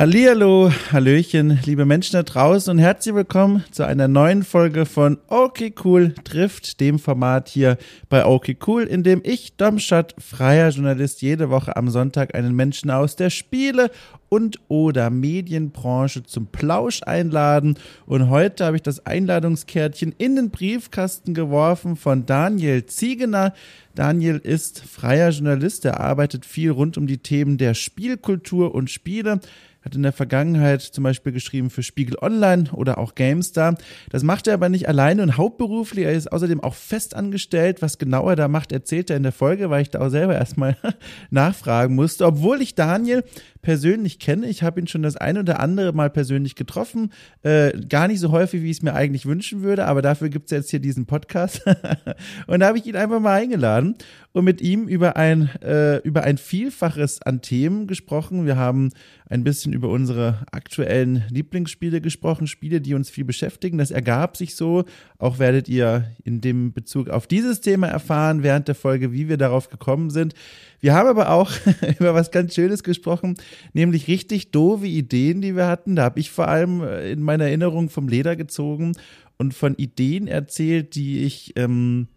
Hallihallo, Hallöchen, liebe Menschen da draußen und herzlich willkommen zu einer neuen Folge von Okay Cool trifft, dem Format hier bei Okay Cool, in dem ich, Domstadt, freier Journalist, jede Woche am Sonntag einen Menschen aus der Spiele- und oder Medienbranche zum Plausch einladen. Und heute habe ich das Einladungskärtchen in den Briefkasten geworfen von Daniel Ziegener. Daniel ist freier Journalist, er arbeitet viel rund um die Themen der Spielkultur und Spiele hat in der Vergangenheit zum Beispiel geschrieben für Spiegel Online oder auch GameStar. Das macht er aber nicht alleine und hauptberuflich. Er ist außerdem auch fest angestellt. Was genau er da macht, erzählt er in der Folge, weil ich da auch selber erstmal nachfragen musste. Obwohl ich Daniel persönlich kenne. Ich habe ihn schon das eine oder andere Mal persönlich getroffen. Äh, gar nicht so häufig, wie ich es mir eigentlich wünschen würde, aber dafür gibt es jetzt hier diesen Podcast. und da habe ich ihn einfach mal eingeladen und mit ihm über ein, äh, über ein Vielfaches an Themen gesprochen. Wir haben ein bisschen über unsere aktuellen Lieblingsspiele gesprochen, Spiele, die uns viel beschäftigen. Das ergab sich so. Auch werdet ihr in dem Bezug auf dieses Thema erfahren während der Folge, wie wir darauf gekommen sind. Wir haben aber auch über was ganz Schönes gesprochen, nämlich richtig doofe Ideen, die wir hatten. Da habe ich vor allem äh, in meiner Erinnerung vom Leder gezogen und von Ideen erzählt, die ich ähm,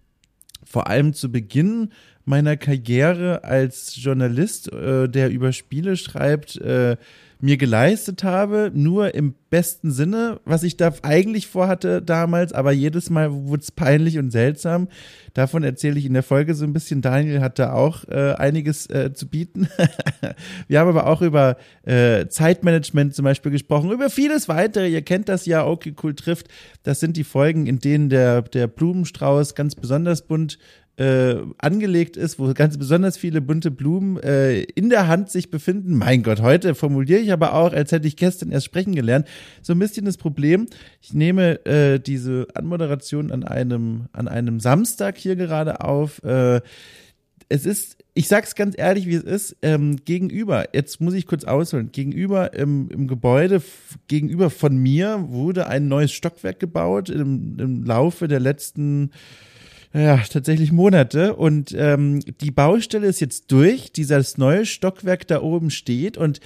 vor allem zu Beginn meiner Karriere als Journalist, äh, der über Spiele schreibt, äh, mir geleistet habe, nur im besten Sinne, was ich da eigentlich vorhatte damals, aber jedes Mal wurde es peinlich und seltsam. Davon erzähle ich in der Folge so ein bisschen. Daniel hat da auch äh, einiges äh, zu bieten. Wir haben aber auch über äh, Zeitmanagement zum Beispiel gesprochen, über vieles weitere. Ihr kennt das ja, okay, cool trifft. Das sind die Folgen, in denen der, der Blumenstrauß ganz besonders bunt äh, angelegt ist, wo ganz besonders viele bunte Blumen äh, in der Hand sich befinden. Mein Gott, heute formuliere ich aber auch, als hätte ich gestern erst sprechen gelernt. So ein bisschen das Problem. Ich nehme äh, diese Anmoderation an einem an einem Samstag hier gerade auf. Äh, es ist, ich sag's ganz ehrlich, wie es ist, ähm, gegenüber, jetzt muss ich kurz ausholen, gegenüber im, im Gebäude, gegenüber von mir wurde ein neues Stockwerk gebaut im, im Laufe der letzten ja, tatsächlich Monate. Und ähm, die Baustelle ist jetzt durch. Dieses neue Stockwerk da oben steht und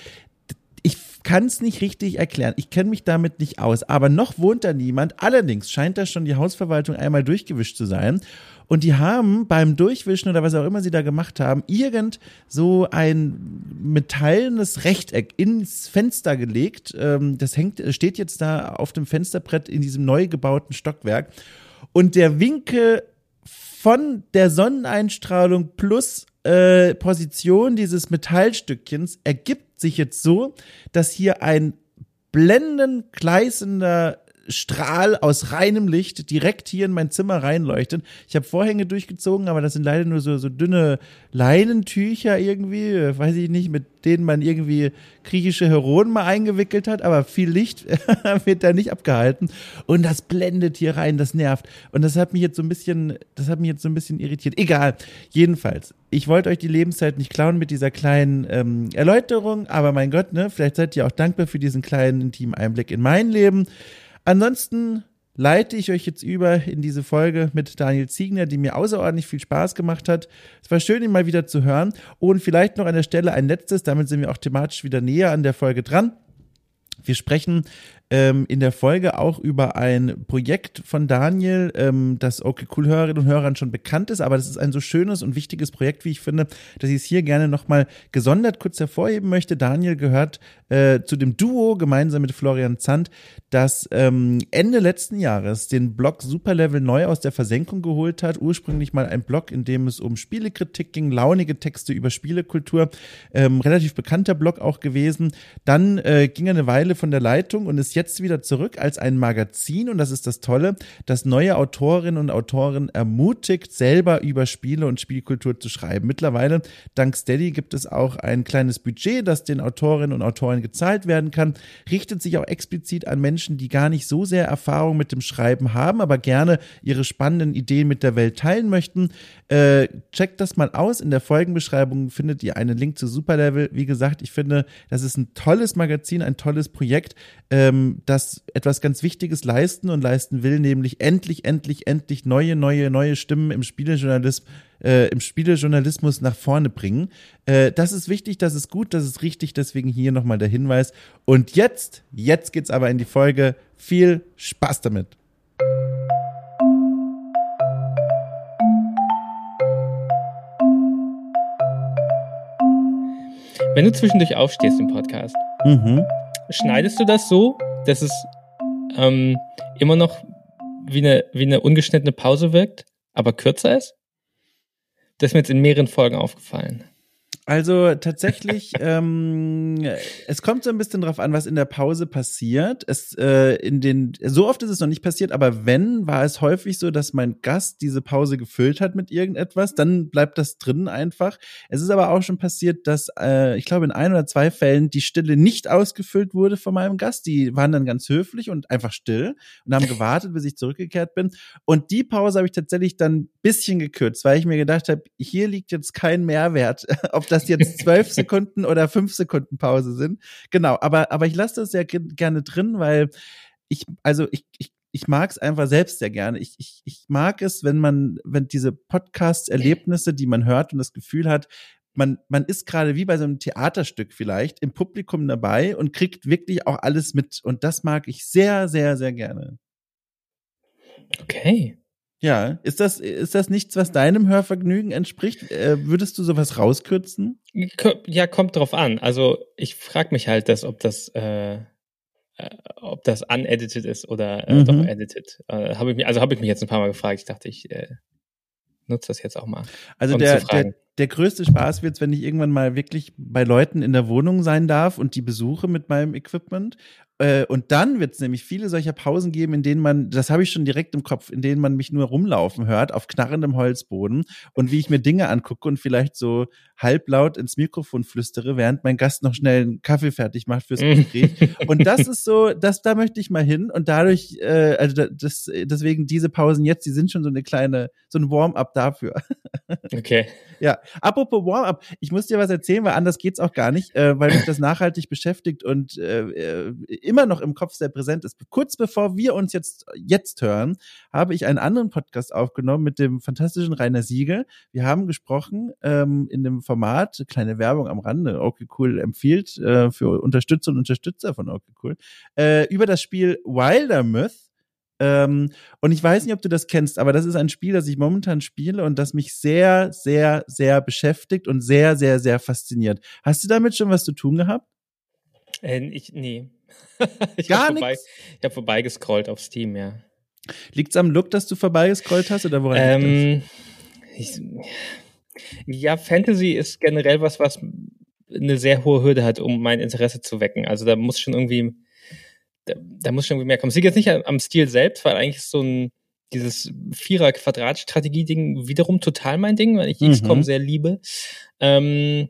ich kann es nicht richtig erklären. Ich kenne mich damit nicht aus. Aber noch wohnt da niemand. Allerdings scheint da schon die Hausverwaltung einmal durchgewischt zu sein. Und die haben beim Durchwischen oder was auch immer sie da gemacht haben, irgend so ein metallenes Rechteck ins Fenster gelegt. Ähm, das hängt, steht jetzt da auf dem Fensterbrett in diesem neu gebauten Stockwerk. Und der Winkel von der Sonneneinstrahlung plus äh, Position dieses Metallstückchens ergibt sich jetzt so, dass hier ein blendend gleißender Strahl aus reinem Licht direkt hier in mein Zimmer reinleuchtet. Ich habe Vorhänge durchgezogen, aber das sind leider nur so, so dünne Leinentücher irgendwie, weiß ich nicht, mit denen man irgendwie griechische Heroen mal eingewickelt hat, aber viel Licht wird da nicht abgehalten. Und das blendet hier rein, das nervt. Und das hat mich jetzt so ein bisschen, das hat mich jetzt so ein bisschen irritiert. Egal. Jedenfalls, ich wollte euch die Lebenszeit nicht klauen mit dieser kleinen ähm, Erläuterung, aber mein Gott, ne, vielleicht seid ihr auch dankbar für diesen kleinen intimen Einblick in mein Leben. Ansonsten leite ich euch jetzt über in diese Folge mit Daniel Ziegner, die mir außerordentlich viel Spaß gemacht hat. Es war schön, ihn mal wieder zu hören. Und vielleicht noch an der Stelle ein letztes, damit sind wir auch thematisch wieder näher an der Folge dran. Wir sprechen ähm, in der Folge auch über ein Projekt von Daniel, ähm, das okay cool Hörerinnen und Hörern schon bekannt ist, aber das ist ein so schönes und wichtiges Projekt, wie ich finde, dass ich es hier gerne nochmal gesondert kurz hervorheben möchte. Daniel gehört äh, zu dem Duo gemeinsam mit Florian Zandt, das ähm, Ende letzten Jahres den Blog Superlevel neu aus der Versenkung geholt hat. Ursprünglich mal ein Blog, in dem es um Spielekritik ging, launige Texte über Spielekultur, ähm, relativ bekannter Blog auch gewesen. Dann äh, ging er eine Weile von der Leitung und ist jetzt wieder zurück als ein Magazin und das ist das Tolle, das neue Autorinnen und Autoren ermutigt, selber über Spiele und Spielkultur zu schreiben. Mittlerweile, dank Steady, gibt es auch ein kleines Budget, das den Autorinnen und Autoren gezahlt werden kann, richtet sich auch explizit an Menschen, die gar nicht so sehr Erfahrung mit dem Schreiben haben, aber gerne ihre spannenden Ideen mit der Welt teilen möchten. Äh, checkt das mal aus. In der Folgenbeschreibung findet ihr einen Link zu Superlevel. Wie gesagt, ich finde, das ist ein tolles Magazin, ein tolles Projekt, ähm, das etwas ganz Wichtiges leisten und leisten will, nämlich endlich, endlich, endlich neue, neue, neue Stimmen im Spielejournalismus, äh, im Spielejournalismus nach vorne bringen. Äh, das ist wichtig, das ist gut, das ist richtig, deswegen hier nochmal der Hinweis. Und jetzt, jetzt geht's aber in die Folge. Viel Spaß damit! Wenn du zwischendurch aufstehst im Podcast, mhm. Schneidest du das so, dass es ähm, immer noch wie eine, wie eine ungeschnittene Pause wirkt, aber kürzer ist? Das ist mir jetzt in mehreren Folgen aufgefallen. Also tatsächlich, ähm, es kommt so ein bisschen drauf an, was in der Pause passiert. Es äh, in den so oft ist es noch nicht passiert, aber wenn war es häufig so, dass mein Gast diese Pause gefüllt hat mit irgendetwas, dann bleibt das drin einfach. Es ist aber auch schon passiert, dass äh, ich glaube in ein oder zwei Fällen die Stille nicht ausgefüllt wurde von meinem Gast. Die waren dann ganz höflich und einfach still und haben gewartet, bis ich zurückgekehrt bin. Und die Pause habe ich tatsächlich dann bisschen gekürzt, weil ich mir gedacht habe, hier liegt jetzt kein Mehrwert, ob das das jetzt zwölf Sekunden oder fünf Sekunden Pause sind. Genau, aber, aber ich lasse das sehr gerne drin, weil ich, also ich, ich ich mag es einfach selbst sehr gerne. Ich, ich, ich mag es, wenn man, wenn diese Podcast-Erlebnisse, die man hört und das Gefühl hat, man, man ist gerade wie bei so einem Theaterstück vielleicht im Publikum dabei und kriegt wirklich auch alles mit. Und das mag ich sehr, sehr, sehr gerne. Okay. Ja, ist das, ist das nichts, was deinem Hörvergnügen entspricht? Äh, würdest du sowas rauskürzen? Ja, kommt drauf an. Also ich frage mich halt, dass, ob das, äh, äh, ob das unedited ist oder äh, mhm. doch edited. Äh, hab ich mich, also habe ich mich jetzt ein paar Mal gefragt. Ich dachte, ich äh, nutze das jetzt auch mal. Also um der, der, der größte Spaß wird's, wenn ich irgendwann mal wirklich bei Leuten in der Wohnung sein darf und die besuche mit meinem Equipment äh, und dann wird es nämlich viele solcher Pausen geben, in denen man, das habe ich schon direkt im Kopf, in denen man mich nur rumlaufen hört auf knarrendem Holzboden und wie ich mir Dinge angucke und vielleicht so halblaut ins Mikrofon flüstere, während mein Gast noch schnell einen Kaffee fertig macht fürs Gespräch. und das ist so, das da möchte ich mal hin und dadurch, äh, also das, deswegen diese Pausen jetzt, die sind schon so eine kleine, so ein Warm-up dafür. okay. Ja, apropos Warm-up, ich muss dir was erzählen, weil anders geht's auch gar nicht, äh, weil mich das nachhaltig beschäftigt und äh, äh immer noch im Kopf sehr präsent ist. Kurz bevor wir uns jetzt, jetzt hören, habe ich einen anderen Podcast aufgenommen mit dem fantastischen Rainer Siegel. Wir haben gesprochen ähm, in dem Format, kleine Werbung am Rande, okay cool empfiehlt äh, für Unterstützer und Unterstützer von okay cool, äh, über das Spiel Wilder Myth. Ähm, und ich weiß nicht, ob du das kennst, aber das ist ein Spiel, das ich momentan spiele und das mich sehr, sehr, sehr beschäftigt und sehr, sehr, sehr fasziniert. Hast du damit schon was zu tun gehabt? Äh, ich, nee. ich Gar nichts? Ich habe vorbeigescrollt auf Steam, ja. Liegt's am Look, dass du vorbeigescrollt hast oder woran ähm, ich, Ja, Fantasy ist generell was, was eine sehr hohe Hürde hat, um mein Interesse zu wecken. Also da muss schon irgendwie, da, da muss schon irgendwie mehr kommen. Es liegt jetzt nicht am Stil selbst, weil eigentlich ist so ein dieses Vierer-Quadrat-Strategie-Ding wiederum total mein Ding, weil ich mhm. XCOM sehr liebe. Ähm,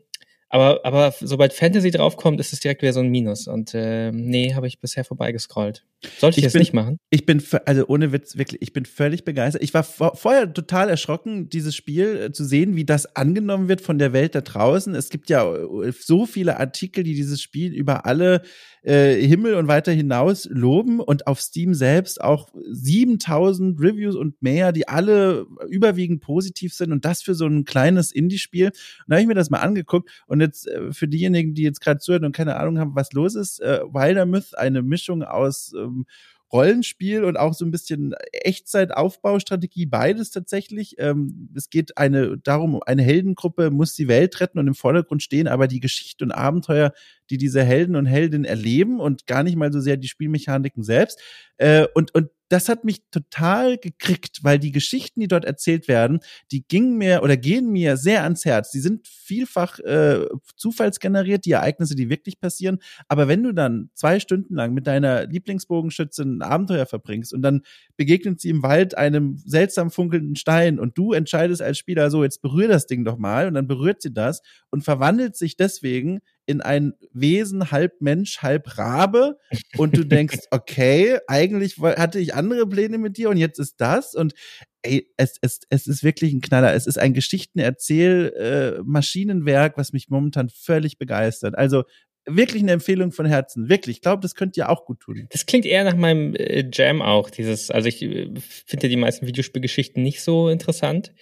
aber, aber sobald Fantasy draufkommt, ist es direkt wieder so ein Minus. Und äh, nee, habe ich bisher vorbeigescrollt. Sollte ich, ich bin, nicht machen? Ich bin, also ohne Witz, wirklich, ich bin völlig begeistert. Ich war vorher total erschrocken, dieses Spiel äh, zu sehen, wie das angenommen wird von der Welt da draußen. Es gibt ja äh, so viele Artikel, die dieses Spiel über alle äh, Himmel und weiter hinaus loben und auf Steam selbst auch 7000 Reviews und mehr, die alle überwiegend positiv sind und das für so ein kleines Indie-Spiel. Und da habe ich mir das mal angeguckt und jetzt äh, für diejenigen, die jetzt gerade zuhören und keine Ahnung haben, was los ist, äh, Wilder Myth, eine Mischung aus ähm, Rollenspiel und auch so ein bisschen Echtzeitaufbaustrategie, beides tatsächlich. Ähm, es geht eine, darum, eine Heldengruppe muss die Welt retten und im Vordergrund stehen aber die Geschichte und Abenteuer, die diese Helden und Heldinnen erleben und gar nicht mal so sehr die Spielmechaniken selbst. Äh, und, und das hat mich total gekriegt, weil die Geschichten, die dort erzählt werden, die gingen mir oder gehen mir sehr ans Herz. Die sind vielfach äh, zufallsgeneriert, die Ereignisse, die wirklich passieren. Aber wenn du dann zwei Stunden lang mit deiner Lieblingsbogenschützin ein Abenteuer verbringst und dann begegnet sie im Wald einem seltsam funkelnden Stein und du entscheidest als Spieler so, jetzt berühr das Ding doch mal und dann berührt sie das und verwandelt sich deswegen in ein Wesen, halb Mensch, halb Rabe und du denkst, okay, eigentlich hatte ich andere Pläne mit dir und jetzt ist das und ey, es, es, es ist wirklich ein Knaller. Es ist ein Geschichtenerzähl äh, Maschinenwerk, was mich momentan völlig begeistert. Also wirklich eine Empfehlung von Herzen. Wirklich. Ich glaube, das könnt ihr auch gut tun. Das klingt eher nach meinem äh, Jam auch. Dieses, also ich äh, finde die meisten Videospielgeschichten nicht so interessant.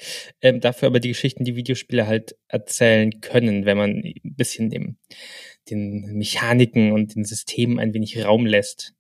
Ähm, dafür aber die Geschichten, die Videospiele halt erzählen können, wenn man ein bisschen dem, den Mechaniken und den Systemen ein wenig Raum lässt.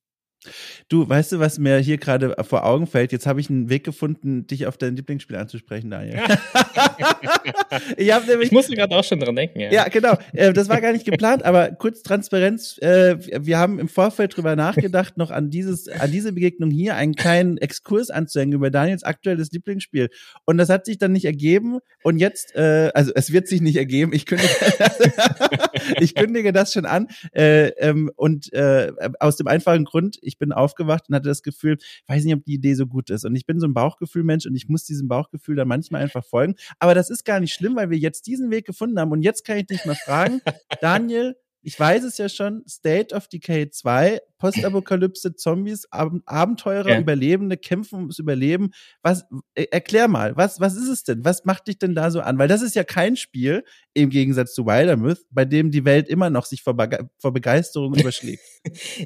Du, weißt du, was mir hier gerade vor Augen fällt? Jetzt habe ich einen Weg gefunden, dich auf dein Lieblingsspiel anzusprechen, Daniel. ich, nämlich, ich musste gerade auch schon dran denken. Ja, ja genau. Äh, das war gar nicht geplant, aber kurz Transparenz. Äh, wir haben im Vorfeld drüber nachgedacht, noch an dieses, an diese Begegnung hier einen kleinen Exkurs anzuhängen über Daniels aktuelles Lieblingsspiel. Und das hat sich dann nicht ergeben. Und jetzt, äh, also es wird sich nicht ergeben. Ich kündige, ich kündige das schon an. Äh, ähm, und äh, aus dem einfachen Grund, ich bin aufgewacht und hatte das Gefühl, weiß nicht, ob die Idee so gut ist. Und ich bin so ein Bauchgefühlmensch und ich muss diesem Bauchgefühl dann manchmal einfach folgen. Aber das ist gar nicht schlimm, weil wir jetzt diesen Weg gefunden haben. Und jetzt kann ich dich mal fragen, Daniel, ich weiß es ja schon, State of Decay 2, Postapokalypse, Zombies, Ab Abenteurer, ja. Überlebende, kämpfen ums Überleben. Was, äh, erklär mal, was, was ist es denn? Was macht dich denn da so an? Weil das ist ja kein Spiel, im Gegensatz zu Wildermyth, bei dem die Welt immer noch sich vor, Bege vor Begeisterung überschlägt.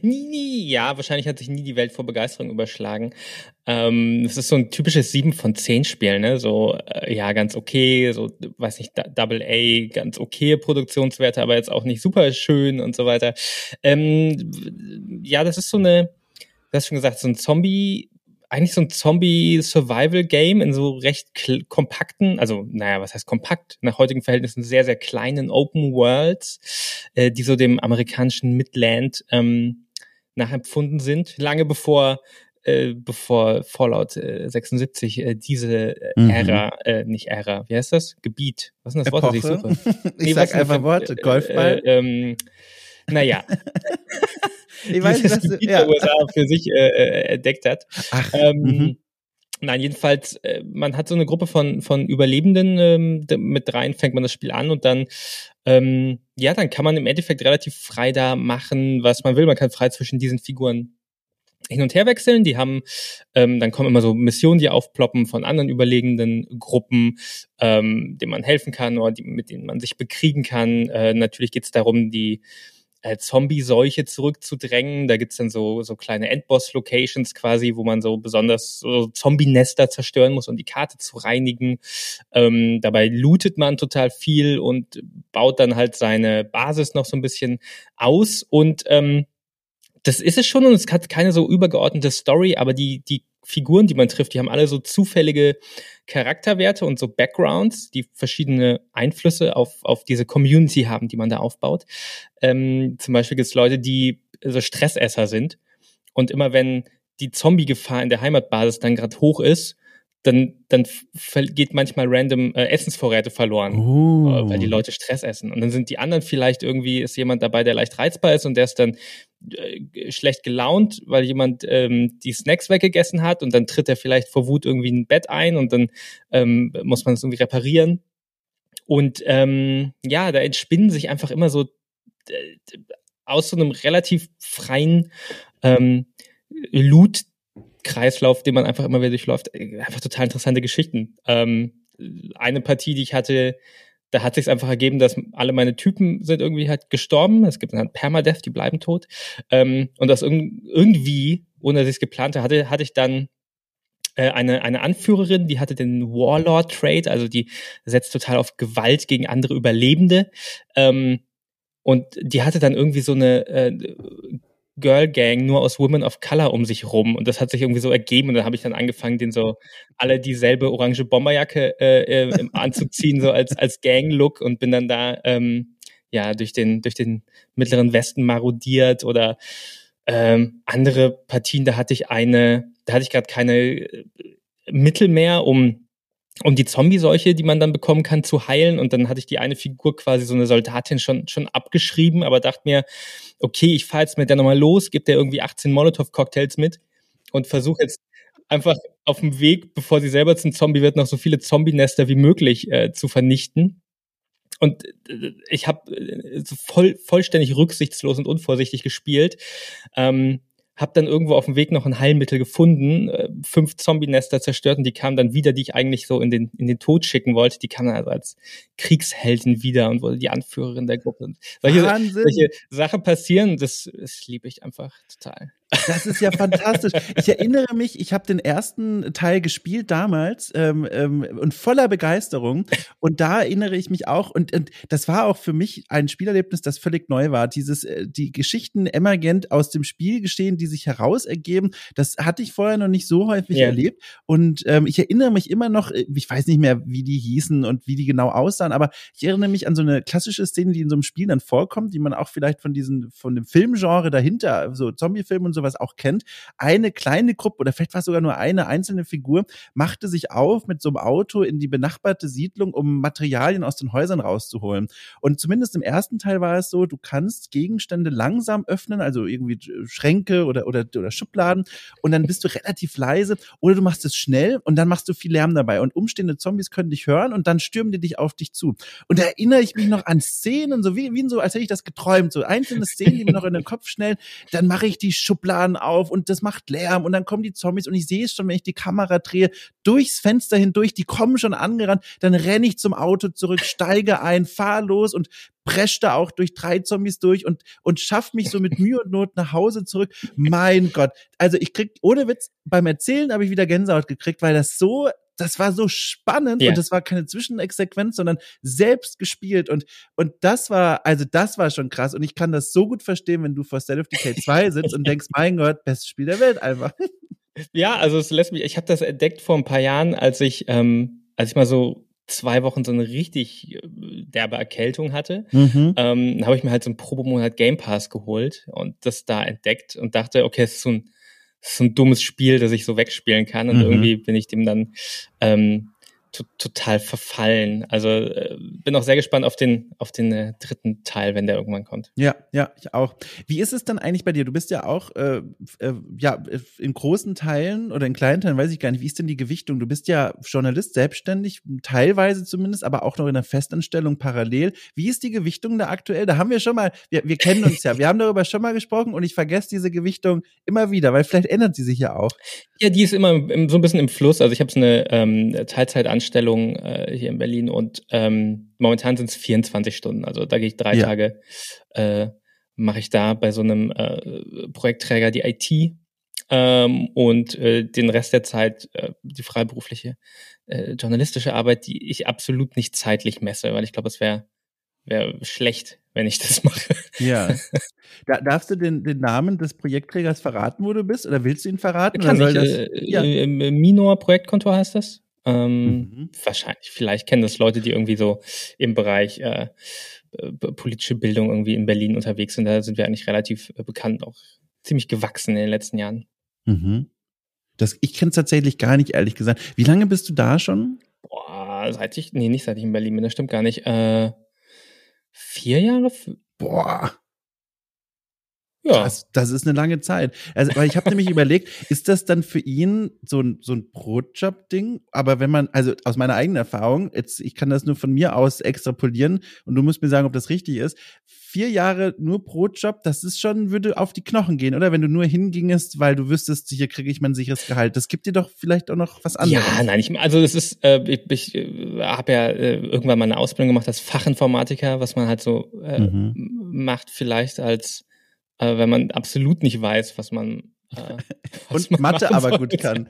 nie, nie, ja, wahrscheinlich hat sich nie die Welt vor Begeisterung überschlagen. Ähm, es ist so ein typisches 7 von 10 Spiel, ne? So, äh, ja, ganz okay, so, weiß nicht, Double A, ganz okay Produktionswerte, aber jetzt auch nicht super schön und so weiter. Ähm, ja, das ist so eine, du hast schon gesagt, so ein Zombie, eigentlich so ein Zombie-Survival-Game in so recht kompakten, also naja, was heißt kompakt? Nach heutigen Verhältnissen sehr, sehr kleinen Open Worlds, äh, die so dem amerikanischen Midland ähm, nachempfunden sind. Lange bevor äh, bevor Fallout äh, 76 äh, diese äh, mhm. Ära, äh, nicht Ära, wie heißt das? Gebiet. Was ist denn das Wort, das ich suche? ich nee, sag einfach Worte. Golfball? Äh, ähm, naja. ich weiß nicht, was Gebiet du, ja. der USA für sich äh, äh, entdeckt hat. Ach, ähm, mhm. Nein, jedenfalls, äh, man hat so eine Gruppe von, von Überlebenden, ähm, mit dreien fängt man das Spiel an und dann, ähm, ja, dann kann man im Endeffekt relativ frei da machen, was man will. Man kann frei zwischen diesen Figuren hin und her wechseln. Die haben, ähm, dann kommen immer so Missionen, die aufploppen von anderen überlegenden Gruppen, ähm, denen man helfen kann oder die, mit denen man sich bekriegen kann. Äh, natürlich geht es darum, die äh, Zombie-Seuche zurückzudrängen. Da gibt's dann so, so kleine Endboss-Locations quasi, wo man so besonders so Zombie-Nester zerstören muss, um die Karte zu reinigen. Ähm, dabei lootet man total viel und baut dann halt seine Basis noch so ein bisschen aus. Und ähm, das ist es schon und es hat keine so übergeordnete Story, aber die, die Figuren, die man trifft, die haben alle so zufällige Charakterwerte und so Backgrounds, die verschiedene Einflüsse auf, auf diese Community haben, die man da aufbaut. Ähm, zum Beispiel gibt es Leute, die so Stressesser sind und immer wenn die Zombie-Gefahr in der Heimatbasis dann gerade hoch ist, dann, dann geht manchmal random äh, Essensvorräte verloren, uh. weil die Leute Stress essen. Und dann sind die anderen vielleicht irgendwie, ist jemand dabei, der leicht reizbar ist und der ist dann äh, schlecht gelaunt, weil jemand ähm, die Snacks weggegessen hat und dann tritt er vielleicht vor Wut irgendwie ein Bett ein und dann ähm, muss man es irgendwie reparieren. Und ähm, ja, da entspinnen sich einfach immer so äh, aus so einem relativ freien ähm, Loot Kreislauf, den man einfach immer wieder durchläuft. Einfach total interessante Geschichten. Ähm, eine Partie, die ich hatte, da hat sich einfach ergeben, dass alle meine Typen sind irgendwie halt gestorben. Es gibt dann halt Permadeath, die bleiben tot. Ähm, und das irgendwie, ohne dass ich es geplant hatte, hatte ich dann äh, eine, eine Anführerin, die hatte den Warlord-Trade, also die setzt total auf Gewalt gegen andere Überlebende. Ähm, und die hatte dann irgendwie so eine äh, Girl Gang nur aus Women of Color um sich rum. Und das hat sich irgendwie so ergeben. Und dann habe ich dann angefangen, den so alle dieselbe orange Bomberjacke äh, äh, anzuziehen so als als Gang Look und bin dann da ähm, ja durch den durch den mittleren Westen marodiert. Oder ähm, andere Partien, da hatte ich eine, da hatte ich gerade keine äh, Mittel mehr, um um die Zombie-Seuche, die man dann bekommen kann, zu heilen. Und dann hatte ich die eine Figur quasi so eine Soldatin schon, schon abgeschrieben, aber dachte mir, okay, ich fahre jetzt mit der nochmal los, gebe der irgendwie 18 Molotow-Cocktails mit und versuche jetzt einfach auf dem Weg, bevor sie selber zum Zombie wird, noch so viele Zombie-Nester wie möglich äh, zu vernichten. Und äh, ich habe äh, voll, vollständig rücksichtslos und unvorsichtig gespielt. Ähm, habe dann irgendwo auf dem Weg noch ein Heilmittel gefunden, äh, fünf Zombie-Nester zerstört und die kamen dann wieder, die ich eigentlich so in den, in den Tod schicken wollte, die kamen dann also als Kriegsheldin wieder und wurde die Anführerin der Gruppe. Und solche, solche Sachen passieren, das, das liebe ich einfach total. Das ist ja fantastisch. Ich erinnere mich, ich habe den ersten Teil gespielt damals ähm, ähm, und voller Begeisterung. Und da erinnere ich mich auch, und, und das war auch für mich ein Spielerlebnis, das völlig neu war. Dieses, äh, die Geschichten emergent aus dem Spielgeschehen, die sich heraus ergeben, das hatte ich vorher noch nicht so häufig yeah. erlebt. Und ähm, ich erinnere mich immer noch, äh, ich weiß nicht mehr, wie die hießen und wie die genau aussahen, aber ich erinnere mich an so eine klassische Szene, die in so einem Spiel dann vorkommt, die man auch vielleicht von diesen, von dem Filmgenre dahinter, so Zombie-Film und so sowas auch kennt. Eine kleine Gruppe oder vielleicht war es sogar nur eine einzelne Figur, machte sich auf mit so einem Auto in die benachbarte Siedlung, um Materialien aus den Häusern rauszuholen. Und zumindest im ersten Teil war es so, du kannst Gegenstände langsam öffnen, also irgendwie Schränke oder, oder, oder Schubladen und dann bist du relativ leise oder du machst es schnell und dann machst du viel Lärm dabei und umstehende Zombies können dich hören und dann stürmen die dich auf dich zu. Und da erinnere ich mich noch an Szenen, so wie, wie so, als hätte ich das geträumt, so einzelne Szenen, die mir noch in den Kopf schnellen, dann mache ich die Schubladen auf und das macht Lärm und dann kommen die Zombies und ich sehe es schon, wenn ich die Kamera drehe, durchs Fenster hindurch, die kommen schon angerannt, dann renne ich zum Auto zurück, steige ein, fahr los und presche da auch durch drei Zombies durch und, und schaff mich so mit Mühe und Not nach Hause zurück. Mein Gott. Also ich krieg, ohne Witz, beim Erzählen habe ich wieder Gänsehaut gekriegt, weil das so das war so spannend yeah. und das war keine Zwischensequenz, sondern selbst gespielt und und das war also das war schon krass und ich kann das so gut verstehen, wenn du vor State of Decay 2 sitzt und denkst, mein Gott, bestes Spiel der Welt einfach. Ja, also es lässt mich, ich habe das entdeckt vor ein paar Jahren, als ich ähm, als ich mal so zwei Wochen so eine richtig äh, derbe Erkältung hatte, mhm. ähm, habe ich mir halt so einen Probemonat Game Pass geholt und das da entdeckt und dachte, okay, es ist so ein so ein dummes Spiel, das ich so wegspielen kann. Und mhm. irgendwie bin ich dem dann ähm, total verfallen. Also äh, bin auch sehr gespannt auf den auf den äh, dritten Teil, wenn der irgendwann kommt. Ja, ja, ich auch. Wie ist es dann eigentlich bei dir? Du bist ja auch äh, äh, ja in großen Teilen oder in kleinen Teilen, weiß ich gar nicht. Wie ist denn die Gewichtung? Du bist ja Journalist, selbstständig, teilweise zumindest, aber auch noch in der Festanstellung parallel. Wie ist die Gewichtung da aktuell? Da haben wir schon mal, wir, wir kennen uns ja, wir haben darüber schon mal gesprochen und ich vergesse diese Gewichtung immer wieder, weil vielleicht ändert sie sich ja auch. Ja, die ist immer im, so ein bisschen im Fluss. Also ich habe so eine ähm, Teilzeit Anstellung äh, hier in Berlin und ähm, momentan sind es 24 Stunden. Also da gehe ich drei ja. Tage, äh, mache ich da bei so einem äh, Projektträger die IT ähm, und äh, den Rest der Zeit äh, die freiberufliche äh, journalistische Arbeit, die ich absolut nicht zeitlich messe, weil ich glaube, es wäre wäre schlecht, wenn ich das mache. Ja. Da, darfst du den, den Namen des Projektträgers verraten, wo du bist? Oder willst du ihn verraten? Kann ich, das, äh, ja. Minor Projektkontor heißt das. Ähm, mhm. Wahrscheinlich, vielleicht kennen das Leute, die irgendwie so im Bereich äh, politische Bildung irgendwie in Berlin unterwegs sind. Da sind wir eigentlich relativ äh, bekannt, auch ziemlich gewachsen in den letzten Jahren. Mhm. Das, ich kenne es tatsächlich gar nicht, ehrlich gesagt. Wie lange bist du da schon? Boah, seit ich, nee, nicht seit ich in Berlin bin, das stimmt gar nicht. Äh, vier Jahre? Boah. Ja. Das, das ist eine lange Zeit. Also, weil ich habe nämlich überlegt, ist das dann für ihn so ein, so ein Brotjob-Ding? Aber wenn man, also aus meiner eigenen Erfahrung, jetzt, ich kann das nur von mir aus extrapolieren und du musst mir sagen, ob das richtig ist. Vier Jahre nur Brotjob, das ist schon, würde auf die Knochen gehen, oder? Wenn du nur hingingest, weil du wüsstest, hier kriege ich mein sicheres Gehalt. Das gibt dir doch vielleicht auch noch was anderes. Ja, nein, ich, also das ist, äh, ich, ich äh, habe ja äh, irgendwann mal eine Ausbildung gemacht als Fachinformatiker, was man halt so äh, mhm. macht, vielleicht als äh, wenn man absolut nicht weiß, was man äh, und Mathe aber gut kann.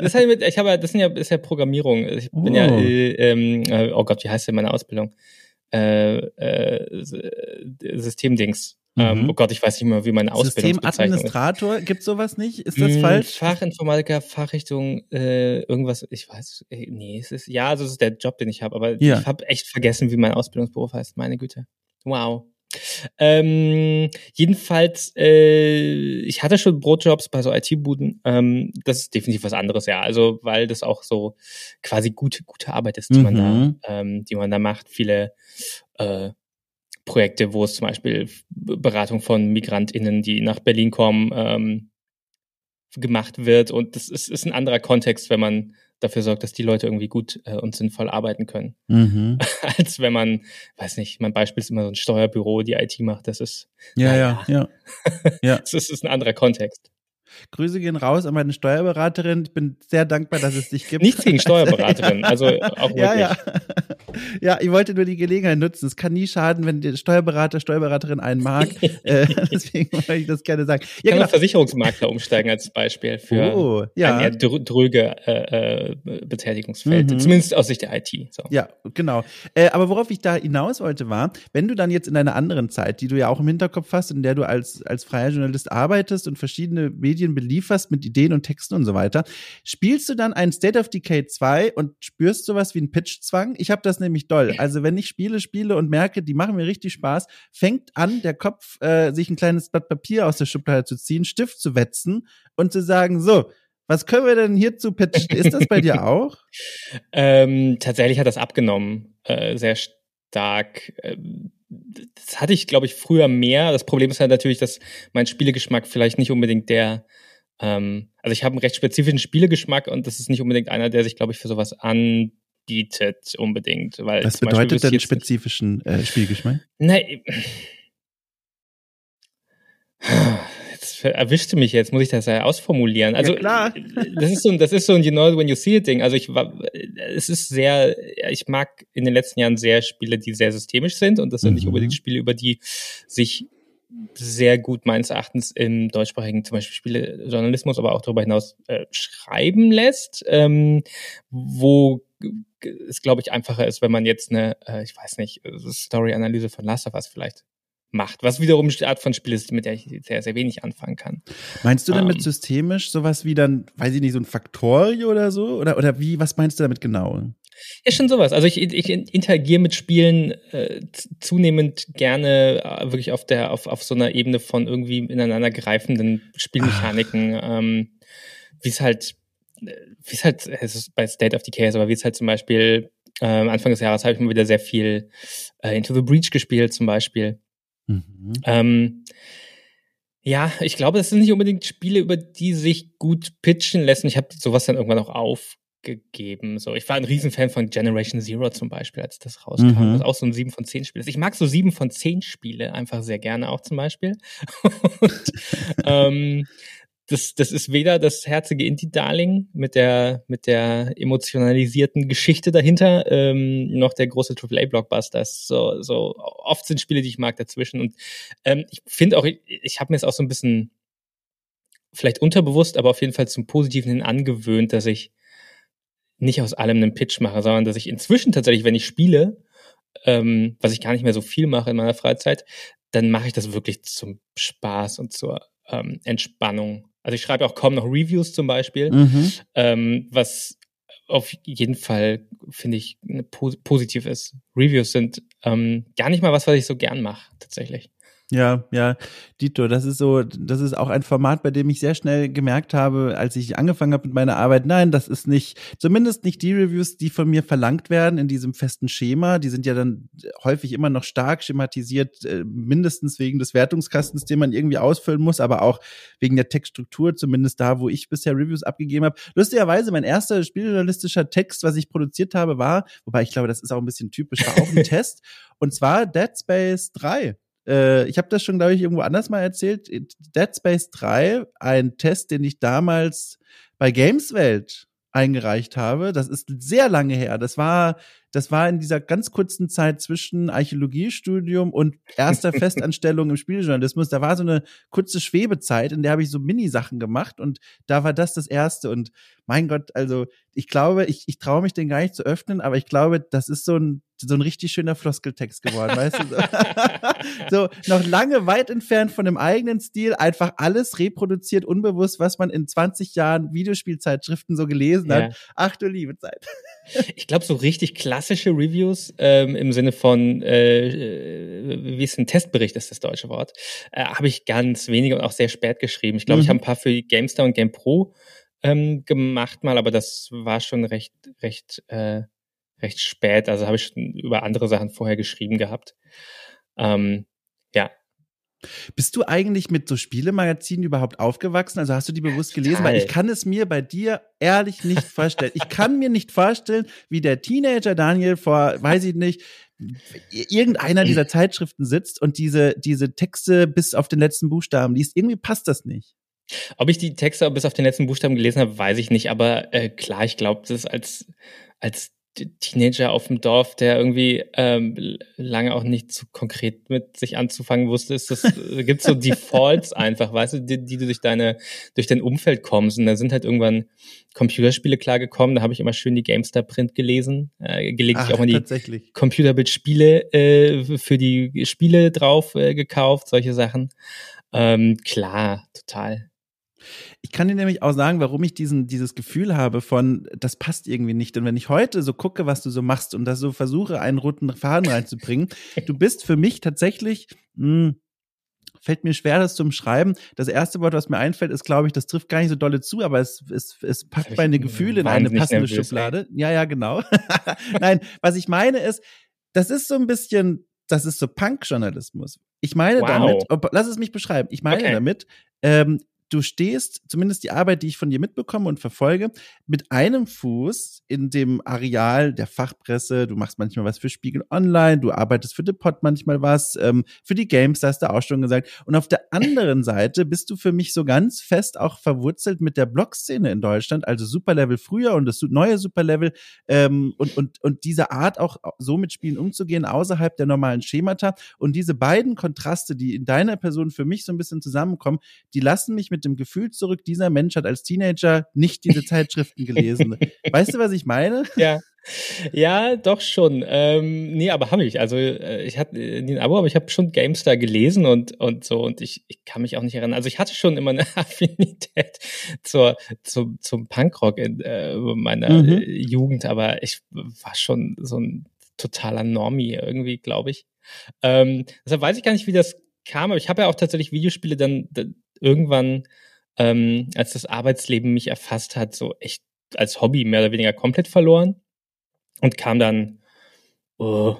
Das halt mit, ich habe, das sind ja, ist ja Programmierung. Ich bin oh. ja, äh, ähm, äh, oh Gott, wie heißt denn meine Ausbildung? Äh, äh, Systemdings. Ähm, mhm. oh Gott, ich weiß nicht mehr, wie meine Ausbildung ist. Systemadministrator, gibt's sowas nicht? Ist das hm, falsch? Fachinformatiker, Fachrichtung, äh, irgendwas, ich weiß, äh, nee, es ist, ja, also es ist der Job, den ich habe, aber ja. ich habe echt vergessen, wie mein Ausbildungsberuf heißt, meine Güte. Wow. Ähm, jedenfalls, äh, ich hatte schon Brotjobs bei so IT-Buden. Ähm, das ist definitiv was anderes, ja. Also, weil das auch so quasi gute, gute Arbeit ist, die mhm. man da, mhm. ähm, die man da macht. Viele äh, Projekte, wo es zum Beispiel Beratung von MigrantInnen, die nach Berlin kommen, ähm, gemacht wird. Und das ist, ist ein anderer Kontext, wenn man dafür sorgt, dass die Leute irgendwie gut äh, und sinnvoll arbeiten können. Mhm. Als wenn man, weiß nicht, mein Beispiel ist immer so ein Steuerbüro, die IT macht, das ist. Ja, ja, ja. ja. das ist, ist ein anderer Kontext. Grüße gehen raus an meine Steuerberaterin. Ich bin sehr dankbar, dass es dich gibt. Nichts gegen Steuerberaterin, also auch ja, ja. Ja, ich wollte nur die Gelegenheit nutzen. Es kann nie schaden, wenn der Steuerberater, Steuerberaterin einen mag. äh, deswegen wollte ich das gerne sagen. Ja, kann genau. Versicherungsmakler umsteigen als Beispiel für oh, ja. ein eher dröge äh, äh, Betätigungsfeld, mhm. zumindest aus Sicht der IT. So. Ja, genau. Äh, aber worauf ich da hinaus wollte war, wenn du dann jetzt in deiner anderen Zeit, die du ja auch im Hinterkopf hast, in der du als, als freier Journalist arbeitest und verschiedene Medien belieferst mit Ideen und Texten und so weiter, spielst du dann ein State of Decay 2 und spürst sowas wie einen Pitchzwang? Ich habe das nämlich doll. Also wenn ich Spiele spiele und merke, die machen mir richtig Spaß, fängt an, der Kopf äh, sich ein kleines Blatt Papier aus der Schublade zu ziehen, Stift zu wetzen und zu sagen, so, was können wir denn hierzu pitchen? Ist das bei dir auch? ähm, tatsächlich hat das abgenommen, äh, sehr stark. Ähm, das hatte ich, glaube ich, früher mehr. Das Problem ist halt natürlich, dass mein Spielegeschmack vielleicht nicht unbedingt der, ähm, also ich habe einen recht spezifischen Spielegeschmack und das ist nicht unbedingt einer, der sich, glaube ich, für sowas anbietet unbedingt. Weil Was bedeutet denn spezifischen äh, Spielgeschmack? Nein. Jetzt erwischte mich jetzt, muss ich das ja ausformulieren. Also ja, klar. das ist so ein, das ist so ein You know when you see it Ding. Also ich war, es ist sehr, ich mag in den letzten Jahren sehr Spiele, die sehr systemisch sind und das sind mhm. nicht unbedingt Spiele, über die sich sehr gut meines Erachtens im deutschsprachigen zum Beispiel Spielejournalismus, aber auch darüber hinaus äh, schreiben lässt, ähm, wo es glaube ich einfacher ist, wenn man jetzt eine, äh, ich weiß nicht, Story-Analyse von Last of Us vielleicht macht, was wiederum eine Art von Spiel ist, mit der ich sehr, sehr wenig anfangen kann. Meinst du damit ähm, systemisch sowas wie dann, weiß ich nicht, so ein Faktorio oder so? Oder, oder wie, was meinst du damit genau? Ja, schon sowas. Also ich, ich interagiere mit Spielen äh, zunehmend gerne äh, wirklich auf der, auf, auf so einer Ebene von irgendwie ineinander greifenden Spielmechaniken, ähm, wie es halt, äh, wie es halt, es ist bei State of Decay, aber wie es halt zum Beispiel äh, Anfang des Jahres habe ich mal wieder sehr viel äh, Into the Breach gespielt, zum Beispiel. Mhm. Ähm, ja, ich glaube, das sind nicht unbedingt Spiele, über die sich gut pitchen lassen. Ich habe sowas dann irgendwann auch aufgegeben. So, ich war ein Riesenfan von Generation Zero zum Beispiel, als das rauskam. Mhm. Das auch so ein 7 von 10 Spiel ist. Ich mag so 7 von 10 Spiele einfach sehr gerne auch zum Beispiel. Und, ähm, das, das ist weder das herzige Indie-Darling mit der, mit der emotionalisierten Geschichte dahinter, ähm, noch der große AAA-Blockbuster. So, so oft sind Spiele, die ich mag, dazwischen. Und ähm, ich finde auch, ich, ich habe mir es auch so ein bisschen vielleicht unterbewusst, aber auf jeden Fall zum Positiven hin angewöhnt, dass ich nicht aus allem einen Pitch mache, sondern dass ich inzwischen tatsächlich, wenn ich spiele, ähm, was ich gar nicht mehr so viel mache in meiner Freizeit, dann mache ich das wirklich zum Spaß und zur ähm, Entspannung also ich schreibe auch kaum noch Reviews zum Beispiel, mhm. ähm, was auf jeden Fall, finde ich, positiv ist. Reviews sind ähm, gar nicht mal was, was ich so gern mache, tatsächlich. Ja, ja, Dito, das ist so, das ist auch ein Format, bei dem ich sehr schnell gemerkt habe, als ich angefangen habe mit meiner Arbeit, nein, das ist nicht, zumindest nicht die Reviews, die von mir verlangt werden in diesem festen Schema. Die sind ja dann häufig immer noch stark schematisiert, äh, mindestens wegen des Wertungskastens, den man irgendwie ausfüllen muss, aber auch wegen der Textstruktur, zumindest da, wo ich bisher Reviews abgegeben habe. Lustigerweise, mein erster spieljournalistischer Text, was ich produziert habe, war, wobei ich glaube, das ist auch ein bisschen typisch, war auch ein Test, und zwar Dead Space 3 äh, ich habe das schon, glaube ich, irgendwo anders mal erzählt. Dead Space 3, ein Test, den ich damals bei Gameswelt eingereicht habe. Das ist sehr lange her. Das war, das war in dieser ganz kurzen Zeit zwischen Archäologiestudium und erster Festanstellung im Spieljournalismus. Da war so eine kurze Schwebezeit, in der habe ich so Mini-Sachen gemacht und da war das das erste. Und mein Gott, also ich glaube, ich, ich traue mich den gar nicht zu öffnen, aber ich glaube, das ist so ein so ein richtig schöner Floskeltext geworden, weißt du? So, so noch lange weit entfernt von dem eigenen Stil, einfach alles reproduziert, unbewusst, was man in 20 Jahren Videospielzeitschriften so gelesen ja. hat. Ach du liebe Zeit. Ich glaube, so richtig klassische Reviews ähm, im Sinne von, äh, äh wie ist ein Testbericht, ist das deutsche Wort, äh, habe ich ganz wenige und auch sehr spät geschrieben. Ich glaube, mhm. ich habe ein paar für GameStar und GamePro ähm, gemacht mal, aber das war schon recht, recht äh, recht spät. Also habe ich über andere Sachen vorher geschrieben gehabt. Ähm, ja. Bist du eigentlich mit so Spielemagazinen überhaupt aufgewachsen? Also hast du die bewusst gelesen? Weil ich kann es mir bei dir ehrlich nicht vorstellen. Ich kann mir nicht vorstellen, wie der Teenager Daniel vor, weiß ich nicht, irgendeiner dieser Zeitschriften sitzt und diese, diese Texte bis auf den letzten Buchstaben liest. Irgendwie passt das nicht. Ob ich die Texte bis auf den letzten Buchstaben gelesen habe, weiß ich nicht. Aber äh, klar, ich glaube, das als, als Teenager auf dem Dorf, der irgendwie ähm, lange auch nicht so konkret mit sich anzufangen wusste, ist das, gibt so Defaults einfach, weißt du, die, die du durch deine, durch dein Umfeld kommst. Und da sind halt irgendwann Computerspiele klargekommen. Da habe ich immer schön die GameStar Print gelesen, äh, gelegentlich auch mal die Computerbildspiele äh, für die Spiele drauf äh, gekauft, solche Sachen. Ähm, klar, total. Ich kann dir nämlich auch sagen, warum ich diesen, dieses Gefühl habe von, das passt irgendwie nicht. Und wenn ich heute so gucke, was du so machst und da so versuche, einen roten Faden reinzubringen, du bist für mich tatsächlich, mh, hm, fällt mir schwer, das zu umschreiben. Das erste Wort, was mir einfällt, ist, glaube ich, das trifft gar nicht so dolle zu, aber es, es, es packt meine Gefühle in eine passende nervös, Schublade. Ey. Ja, ja, genau. Nein, was ich meine ist, das ist so ein bisschen, das ist so Punk-Journalismus. Ich meine wow. damit, ob, lass es mich beschreiben. Ich meine okay. damit, ähm, du stehst, zumindest die Arbeit, die ich von dir mitbekomme und verfolge, mit einem Fuß in dem Areal der Fachpresse. Du machst manchmal was für Spiegel Online, du arbeitest für The Pot manchmal was, ähm, für die Games, da hast du auch schon gesagt. Und auf der anderen Seite bist du für mich so ganz fest auch verwurzelt mit der Blog-Szene in Deutschland, also Superlevel früher und das neue Superlevel ähm, und, und, und diese Art auch so mit Spielen umzugehen, außerhalb der normalen Schemata. Und diese beiden Kontraste, die in deiner Person für mich so ein bisschen zusammenkommen, die lassen mich mit mit dem Gefühl zurück, dieser Mensch hat als Teenager nicht diese Zeitschriften gelesen. weißt du, was ich meine? Ja. Ja, doch schon. Ähm, nee, aber habe ich. Also äh, ich hatte ein Abo, aber ich habe schon GameStar gelesen und und so und ich, ich kann mich auch nicht erinnern. Also ich hatte schon immer eine Affinität zur, zum, zum Punkrock in äh, meiner mhm. Jugend, aber ich war schon so ein totaler Normie irgendwie, glaube ich. Ähm, deshalb weiß ich gar nicht, wie das kam, aber ich habe ja auch tatsächlich Videospiele dann irgendwann, ähm, als das Arbeitsleben mich erfasst hat, so echt als Hobby mehr oder weniger komplett verloren und kam dann, oh,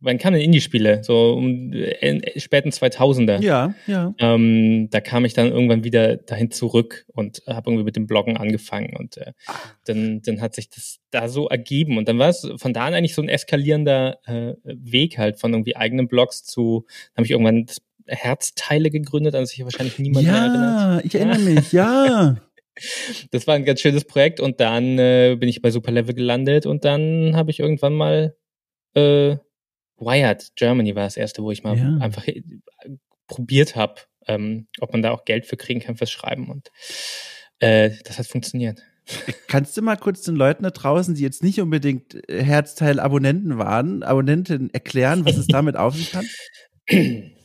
wann kamen denn Indie-Spiele? So um äh, späten 2000er. Ja, ja. Ähm, da kam ich dann irgendwann wieder dahin zurück und habe irgendwie mit dem Bloggen angefangen und äh, dann, dann hat sich das da so ergeben und dann war es von da an eigentlich so ein eskalierender äh, Weg halt von irgendwie eigenen Blogs zu, habe ich irgendwann das Herzteile gegründet, an sich wahrscheinlich niemand ja, mehr erinnert. Ja, ich erinnere mich, ja. Das war ein ganz schönes Projekt und dann äh, bin ich bei Superlevel gelandet und dann habe ich irgendwann mal äh, Wired Germany war das erste, wo ich mal ja. einfach äh, probiert habe, ähm, ob man da auch Geld für kriegen kann fürs Schreiben und äh, das hat funktioniert. Kannst du mal kurz den Leuten da draußen, die jetzt nicht unbedingt äh, Herzteil-Abonnenten waren, Abonnenten erklären, was es damit auf sich hat?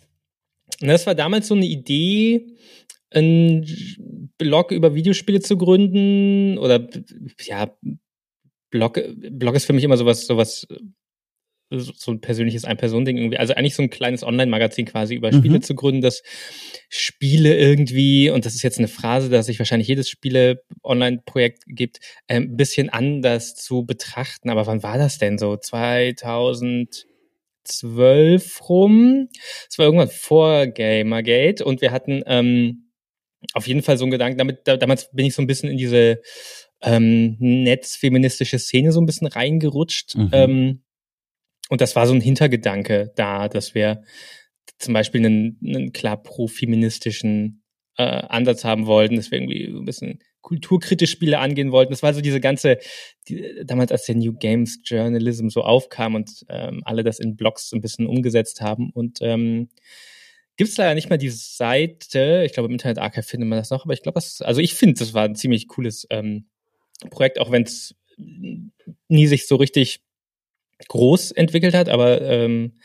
Das war damals so eine Idee, einen Blog über Videospiele zu gründen oder ja, Blog, Blog ist für mich immer sowas, sowas, so ein persönliches Ein-Personen-Ding irgendwie. Also eigentlich so ein kleines Online-Magazin quasi über Spiele mhm. zu gründen, das Spiele irgendwie, und das ist jetzt eine Phrase, dass sich wahrscheinlich jedes Spiele-Online-Projekt gibt, ein ähm, bisschen anders zu betrachten. Aber wann war das denn so? 2000 zwölf rum. Es war irgendwann vor Gamergate und wir hatten ähm, auf jeden Fall so einen Gedanken, damit, da, damals bin ich so ein bisschen in diese ähm, netzfeministische Szene so ein bisschen reingerutscht. Mhm. Ähm, und das war so ein Hintergedanke da, dass wir zum Beispiel einen, einen klar pro-feministischen äh, Ansatz haben wollten, dass wir irgendwie ein bisschen kulturkritisch Spiele angehen wollten. Das war so diese ganze, die, damals als der New Games Journalism so aufkam und ähm, alle das in Blogs so ein bisschen umgesetzt haben. Und ähm, gibt es leider nicht mehr die Seite. Ich glaube, im Internet Archive findet man das noch, aber ich glaube, das, also ich finde, das war ein ziemlich cooles ähm, Projekt, auch wenn es nie sich so richtig groß entwickelt hat, aber ähm,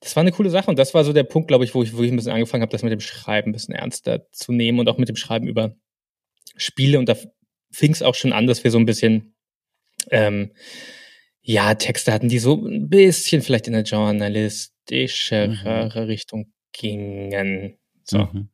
das war eine coole Sache und das war so der Punkt, glaube ich, wo ich, wo ich ein bisschen angefangen habe, das mit dem Schreiben ein bisschen ernster zu nehmen und auch mit dem Schreiben über Spiele und da fing es auch schon an, dass wir so ein bisschen ähm, ja, Texte hatten, die so ein bisschen vielleicht in eine journalistischere mhm. Richtung gingen. So. Mhm.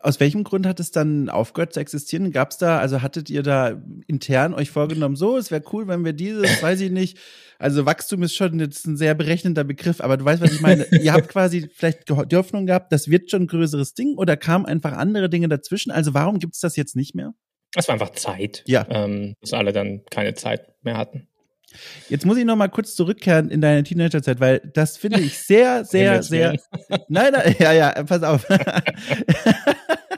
Aus welchem Grund hat es dann aufgehört zu existieren? Gab es da, also hattet ihr da intern euch vorgenommen, so, es wäre cool, wenn wir dieses, weiß ich nicht, also Wachstum ist schon jetzt ein sehr berechnender Begriff, aber du weißt, was ich meine. ihr habt quasi vielleicht die Hoffnung gehabt, das wird schon ein größeres Ding oder kamen einfach andere Dinge dazwischen? Also warum gibt es das jetzt nicht mehr? Es war einfach Zeit, ja. ähm, dass alle dann keine Zeit mehr hatten. Jetzt muss ich noch mal kurz zurückkehren in deine Teenagerzeit, weil das finde ich sehr, sehr, sehr. Nein, nein, ja, ja, pass auf.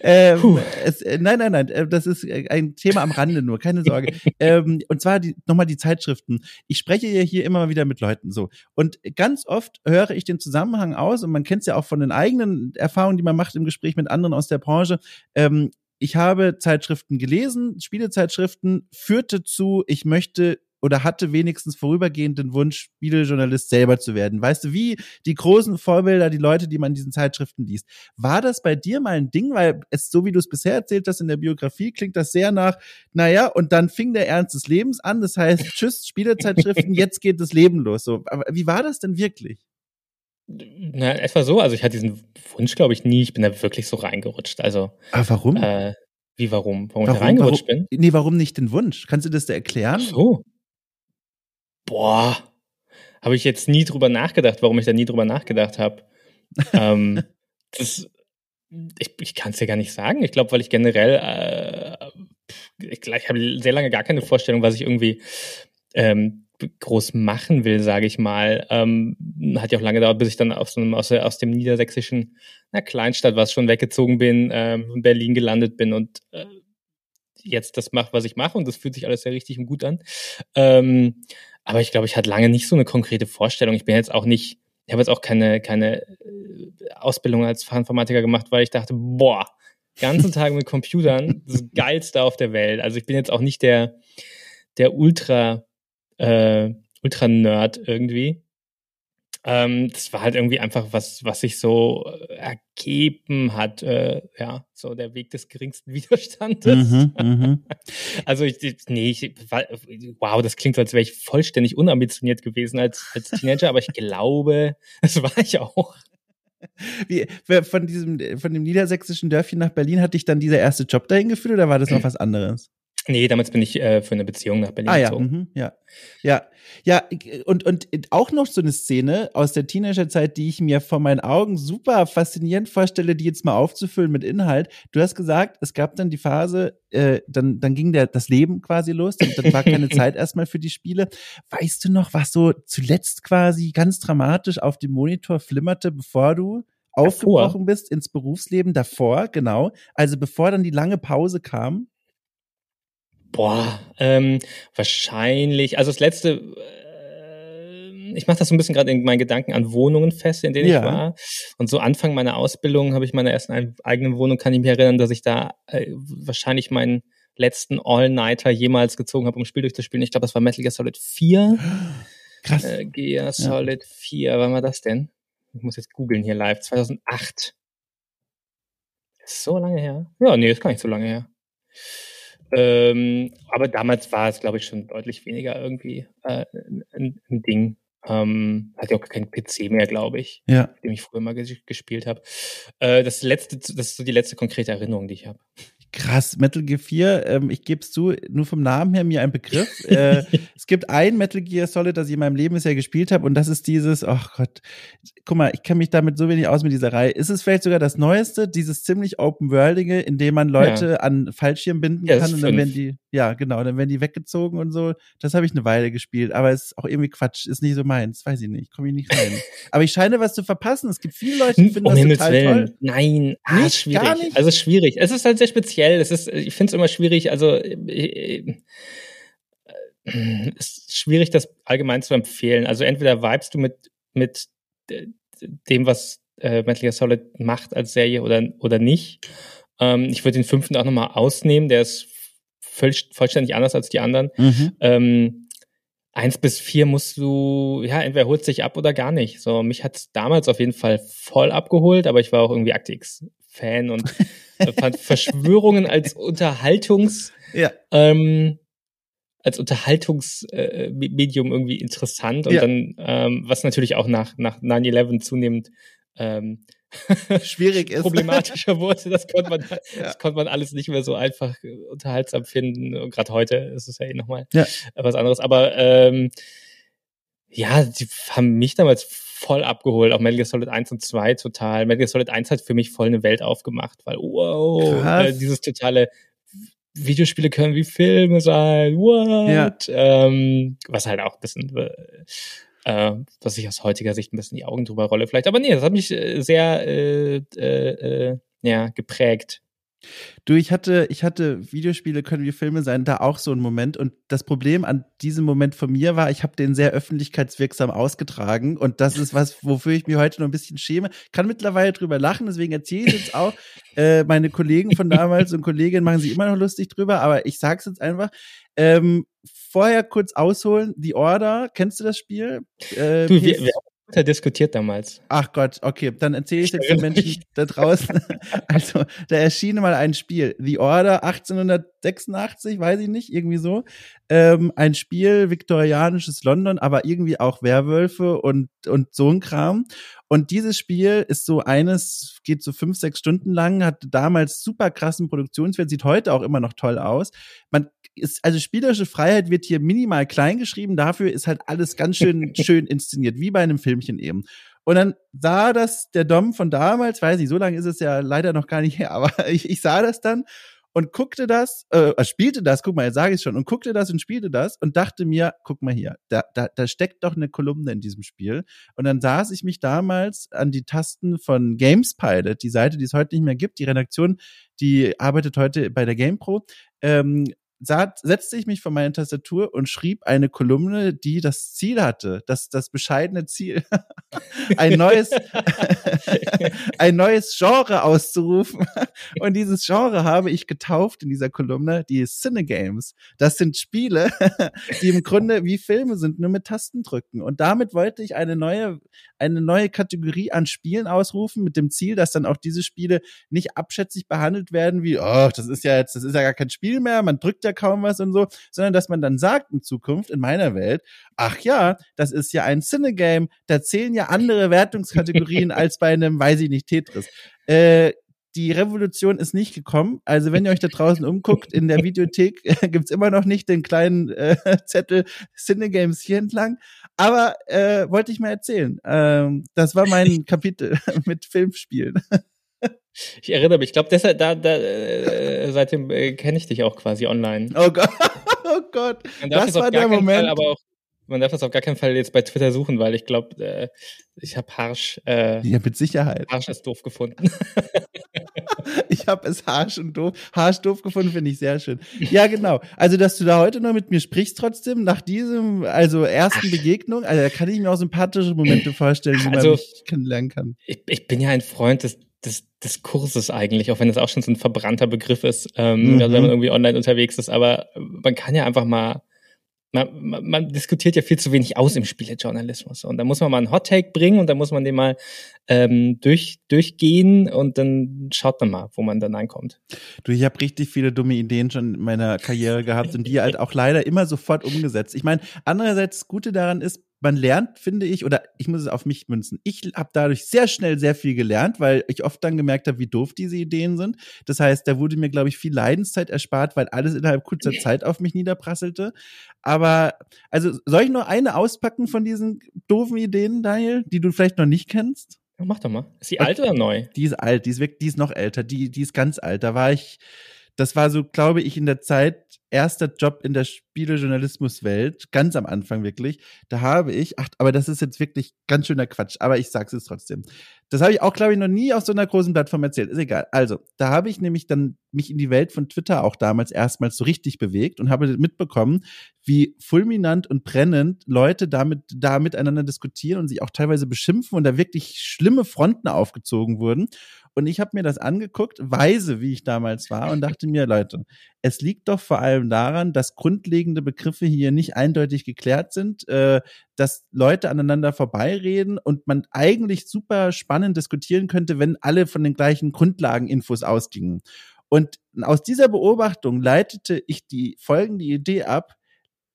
ähm, es, äh, nein, nein, nein, äh, das ist äh, ein Thema am Rande nur, keine Sorge. ähm, und zwar die, nochmal die Zeitschriften. Ich spreche ja hier immer wieder mit Leuten so. Und ganz oft höre ich den Zusammenhang aus, und man kennt es ja auch von den eigenen Erfahrungen, die man macht im Gespräch mit anderen aus der Branche. Ähm, ich habe Zeitschriften gelesen, Spielezeitschriften, führte zu, ich möchte oder hatte wenigstens vorübergehend den Wunsch, Spielejournalist selber zu werden. Weißt du, wie die großen Vorbilder, die Leute, die man in diesen Zeitschriften liest. War das bei dir mal ein Ding? Weil es, so wie du es bisher erzählt hast in der Biografie, klingt das sehr nach, naja, und dann fing der Ernst des Lebens an. Das heißt, tschüss, Spielezeitschriften, jetzt geht das Leben los. So, aber wie war das denn wirklich? Na, etwa so. Also ich hatte diesen Wunsch, glaube ich, nie. Ich bin da wirklich so reingerutscht. Also. Aber warum? Äh, wie warum? Warum, warum ich da reingerutscht warum, bin? Nee, warum nicht den Wunsch? Kannst du das da erklären? Ach so. Boah, habe ich jetzt nie drüber nachgedacht, warum ich da nie drüber nachgedacht habe. ähm, das, ich, ich kann es ja gar nicht sagen. Ich glaube, weil ich generell, äh, ich, ich habe sehr lange gar keine Vorstellung, was ich irgendwie ähm, groß machen will, sage ich mal. Ähm, hat ja auch lange gedauert, bis ich dann aus, einem, aus, aus dem niedersächsischen na, Kleinstadt, was schon weggezogen bin, ähm, in Berlin gelandet bin und äh, jetzt das mache, was ich mache und das fühlt sich alles sehr richtig und gut an. Ähm, aber ich glaube, ich hatte lange nicht so eine konkrete Vorstellung. Ich bin jetzt auch nicht, ich habe jetzt auch keine, keine äh, Ausbildung als Fachinformatiker gemacht, weil ich dachte, boah, ganzen Tag mit Computern, das Geilste auf der Welt. Also ich bin jetzt auch nicht der, der Ultra, äh, Ultra-Nerd irgendwie. Ähm, das war halt irgendwie einfach was, was sich so äh, ergeben hat. Äh, ja, so der Weg des geringsten Widerstandes. Mhm, mhm. also ich, nee, ich, wow, das klingt so, als wäre ich vollständig unambitioniert gewesen als, als Teenager, aber ich glaube, das war ich auch. Wie, von diesem, von dem niedersächsischen Dörfchen nach Berlin hat dich dann dieser erste Job dahin geführt oder war das noch was anderes? Nee, damals bin ich äh, für eine Beziehung nach Berlin ah, ja, mhm, ja, ja, ja, und und auch noch so eine Szene aus der Teenagerzeit, die ich mir vor meinen Augen super faszinierend vorstelle, die jetzt mal aufzufüllen mit Inhalt. Du hast gesagt, es gab dann die Phase, äh, dann dann ging der das Leben quasi los, dann, dann war keine Zeit erstmal für die Spiele. Weißt du noch, was so zuletzt quasi ganz dramatisch auf dem Monitor flimmerte, bevor du aufgebrochen bist ins Berufsleben davor, genau. Also bevor dann die lange Pause kam. Boah, ähm, wahrscheinlich. Also das letzte, äh, ich mache das so ein bisschen gerade in meinen Gedanken an Wohnungen fest, in denen ja. ich war. Und so Anfang meiner Ausbildung habe ich meine ersten eigenen Wohnung, kann ich mich erinnern, dass ich da äh, wahrscheinlich meinen letzten All-Nighter jemals gezogen habe, um ein Spiel durchzuspielen. Ich glaube, das war Metal Gear Solid 4. Krass. Äh, Gear Solid ja. 4, wann war das denn? Ich muss jetzt googeln hier live. 2008. Ist so lange her? Ja, nee, ist gar nicht so lange her. Ähm, aber damals war es, glaube ich, schon deutlich weniger irgendwie äh, ein, ein Ding. Ähm, hatte auch keinen PC mehr, glaube ich, ja. dem ich früher mal ges gespielt habe. Äh, das letzte, das ist so die letzte konkrete Erinnerung, die ich habe. Krass, Metal Gear 4, ähm, ich gebe es zu, nur vom Namen her mir ein Begriff. äh, es gibt ein Metal Gear Solid, das ich in meinem Leben bisher gespielt habe und das ist dieses, ach oh Gott, guck mal, ich kenne mich damit so wenig aus mit dieser Reihe. Ist es vielleicht sogar das Neueste, dieses ziemlich open-worldige, in dem man Leute ja. an Fallschirm binden ja, kann und dann werden die, ja genau, dann werden die weggezogen und so. Das habe ich eine Weile gespielt, aber es ist auch irgendwie Quatsch, ist nicht so meins, weiß ich nicht, komme ich nicht rein. aber ich scheine was zu verpassen. Es gibt viele Leute, die finden um das Himmels total Willen. toll. Nein, ah, nicht, schwierig. Gar nicht? Also schwierig. Es ist halt sehr speziell speziell. Es ist, ich finde es immer schwierig, also äh, es ist schwierig, das allgemein zu empfehlen. Also entweder vibest du mit, mit dem, was äh, Metal Gear Solid macht als Serie oder, oder nicht. Ähm, ich würde den fünften auch nochmal ausnehmen, der ist völlig, vollständig anders als die anderen. Mhm. Ähm, eins bis vier musst du, ja, entweder holst dich ab oder gar nicht. So, mich hat's damals auf jeden Fall voll abgeholt, aber ich war auch irgendwie Actix-Fan und fand Verschwörungen als Unterhaltungs, ja. ähm, als Unterhaltungsmedium äh, irgendwie interessant und ja. dann, ähm, was natürlich auch nach, nach 9-11 zunehmend ähm, schwierig ist. problematischer wurde. Das konnte man, ja. das konnte man alles nicht mehr so einfach unterhaltsam finden. Und gerade heute ist es ja eh nochmal ja. was anderes. Aber ähm, ja, die haben mich damals voll abgeholt, auch Metal Gear Solid 1 und 2 total. Metal Gear Solid 1 hat für mich voll eine Welt aufgemacht, weil wow, äh, dieses totale Videospiele können wie Filme sein, what? Ja. Ähm, was halt auch ein bisschen, äh, was ich aus heutiger Sicht ein bisschen die Augen drüber rolle vielleicht. Aber nee, das hat mich äh, sehr äh, äh, äh, ja, geprägt. Du, ich hatte, ich hatte Videospiele können wie Filme sein, da auch so ein Moment. Und das Problem an diesem Moment von mir war, ich habe den sehr öffentlichkeitswirksam ausgetragen. Und das ist was, wofür ich mich heute noch ein bisschen schäme. Kann mittlerweile drüber lachen, deswegen erzähle ich jetzt auch. Äh, meine Kollegen von damals und Kolleginnen machen sich immer noch lustig drüber, aber ich sag's jetzt einfach. Ähm, vorher kurz ausholen. The Order, kennst du das Spiel? Äh, du, wir, wir haben diskutiert damals. Ach Gott, okay, dann erzähle ich jetzt den Menschen da draußen. also, da erschien mal ein Spiel, The Order 1886, weiß ich nicht, irgendwie so. Ähm, ein Spiel, viktorianisches London, aber irgendwie auch Werwölfe und, und so ein Kram. Und dieses Spiel ist so eines, geht so fünf, sechs Stunden lang, hat damals super krassen Produktionswert, sieht heute auch immer noch toll aus. Man ist, also spielerische Freiheit wird hier minimal klein geschrieben, dafür ist halt alles ganz schön, schön inszeniert, wie bei einem Filmchen eben. Und dann sah das der Dom von damals, weiß nicht, so lange ist es ja leider noch gar nicht her, aber ich, ich sah das dann und guckte das, äh, äh, spielte das, guck mal, jetzt sage ich schon, und guckte das und spielte das und dachte mir, guck mal hier, da, da, da steckt doch eine Kolumne in diesem Spiel. Und dann saß ich mich damals an die Tasten von Games Pilot, die Seite, die es heute nicht mehr gibt, die Redaktion, die arbeitet heute bei der GamePro, ähm, setzte ich mich vor meine Tastatur und schrieb eine Kolumne, die das Ziel hatte, das, das bescheidene Ziel, ein neues, ein neues Genre auszurufen. Und dieses Genre habe ich getauft in dieser Kolumne, die Cinegames. Das sind Spiele, die im Grunde wie Filme sind, nur mit Tasten drücken. Und damit wollte ich eine neue, eine neue Kategorie an Spielen ausrufen, mit dem Ziel, dass dann auch diese Spiele nicht abschätzig behandelt werden, wie, oh, das ist ja jetzt, das ist ja gar kein Spiel mehr, man drückt ja kaum was und so, sondern dass man dann sagt in Zukunft in meiner Welt, ach ja, das ist ja ein Cinegame, da zählen ja andere Wertungskategorien als bei einem, weiß ich nicht, Tetris. Äh, die Revolution ist nicht gekommen. Also wenn ihr euch da draußen umguckt, in der Videothek äh, gibt's immer noch nicht den kleinen äh, Zettel Cinegames hier entlang. Aber äh, wollte ich mal erzählen. Ähm, das war mein Kapitel mit Filmspielen. Ich erinnere mich, ich glaube, deshalb, da, da, äh, seitdem äh, kenne ich dich auch quasi online. Oh Gott, oh Gott. das war der Moment. Fall, aber auch, man darf das auf gar keinen Fall jetzt bei Twitter suchen, weil ich glaube, äh, ich habe Harsch. Äh, ja, mit Sicherheit. Harsch ist doof gefunden. ich habe es harsch und doof, harsch doof gefunden, finde ich sehr schön. Ja, genau. Also, dass du da heute noch mit mir sprichst trotzdem, nach diesem, also ersten Ach. Begegnung, also da kann ich mir auch sympathische Momente vorstellen, wie also, man mich kennenlernen kann. Ich, ich bin ja ein Freund des des Diskurses eigentlich, auch wenn es auch schon so ein verbrannter Begriff ist, ähm, mhm. also wenn man irgendwie online unterwegs ist, aber man kann ja einfach mal, man, man, man diskutiert ja viel zu wenig aus im Spielejournalismus und da muss man mal einen Hot Take bringen und da muss man den mal ähm, durch, durchgehen und dann schaut man mal, wo man dann ankommt. Du, ich habe richtig viele dumme Ideen schon in meiner Karriere gehabt und die halt auch leider immer sofort umgesetzt. Ich meine, andererseits, das Gute daran ist, man lernt, finde ich, oder ich muss es auf mich münzen. Ich habe dadurch sehr schnell sehr viel gelernt, weil ich oft dann gemerkt habe, wie doof diese Ideen sind. Das heißt, da wurde mir, glaube ich, viel Leidenszeit erspart, weil alles innerhalb kurzer Zeit auf mich niederprasselte. Aber, also, soll ich nur eine auspacken von diesen doofen Ideen, Daniel, die du vielleicht noch nicht kennst? Ja, mach doch mal. Ist die alt oder neu? Die ist alt, die ist, wirklich, die ist noch älter, die, die ist ganz alt. Da war ich, das war so, glaube ich, in der Zeit erster Job in der Spielejournalismuswelt, ganz am Anfang wirklich. Da habe ich, ach, aber das ist jetzt wirklich ganz schöner Quatsch, aber ich sag's es trotzdem. Das habe ich auch, glaube ich, noch nie auf so einer großen Plattform erzählt. Ist egal. Also, da habe ich nämlich dann mich in die Welt von Twitter auch damals erstmals so richtig bewegt und habe mitbekommen, wie fulminant und brennend Leute damit da miteinander diskutieren und sich auch teilweise beschimpfen und da wirklich schlimme Fronten aufgezogen wurden. Und ich habe mir das angeguckt, weise, wie ich damals war, und dachte mir, Leute, es liegt doch vor allem daran, dass grundlegende Begriffe hier nicht eindeutig geklärt sind, äh, dass Leute aneinander vorbeireden und man eigentlich super spannend diskutieren könnte, wenn alle von den gleichen Grundlageninfos ausgingen. Und aus dieser Beobachtung leitete ich die folgende Idee ab.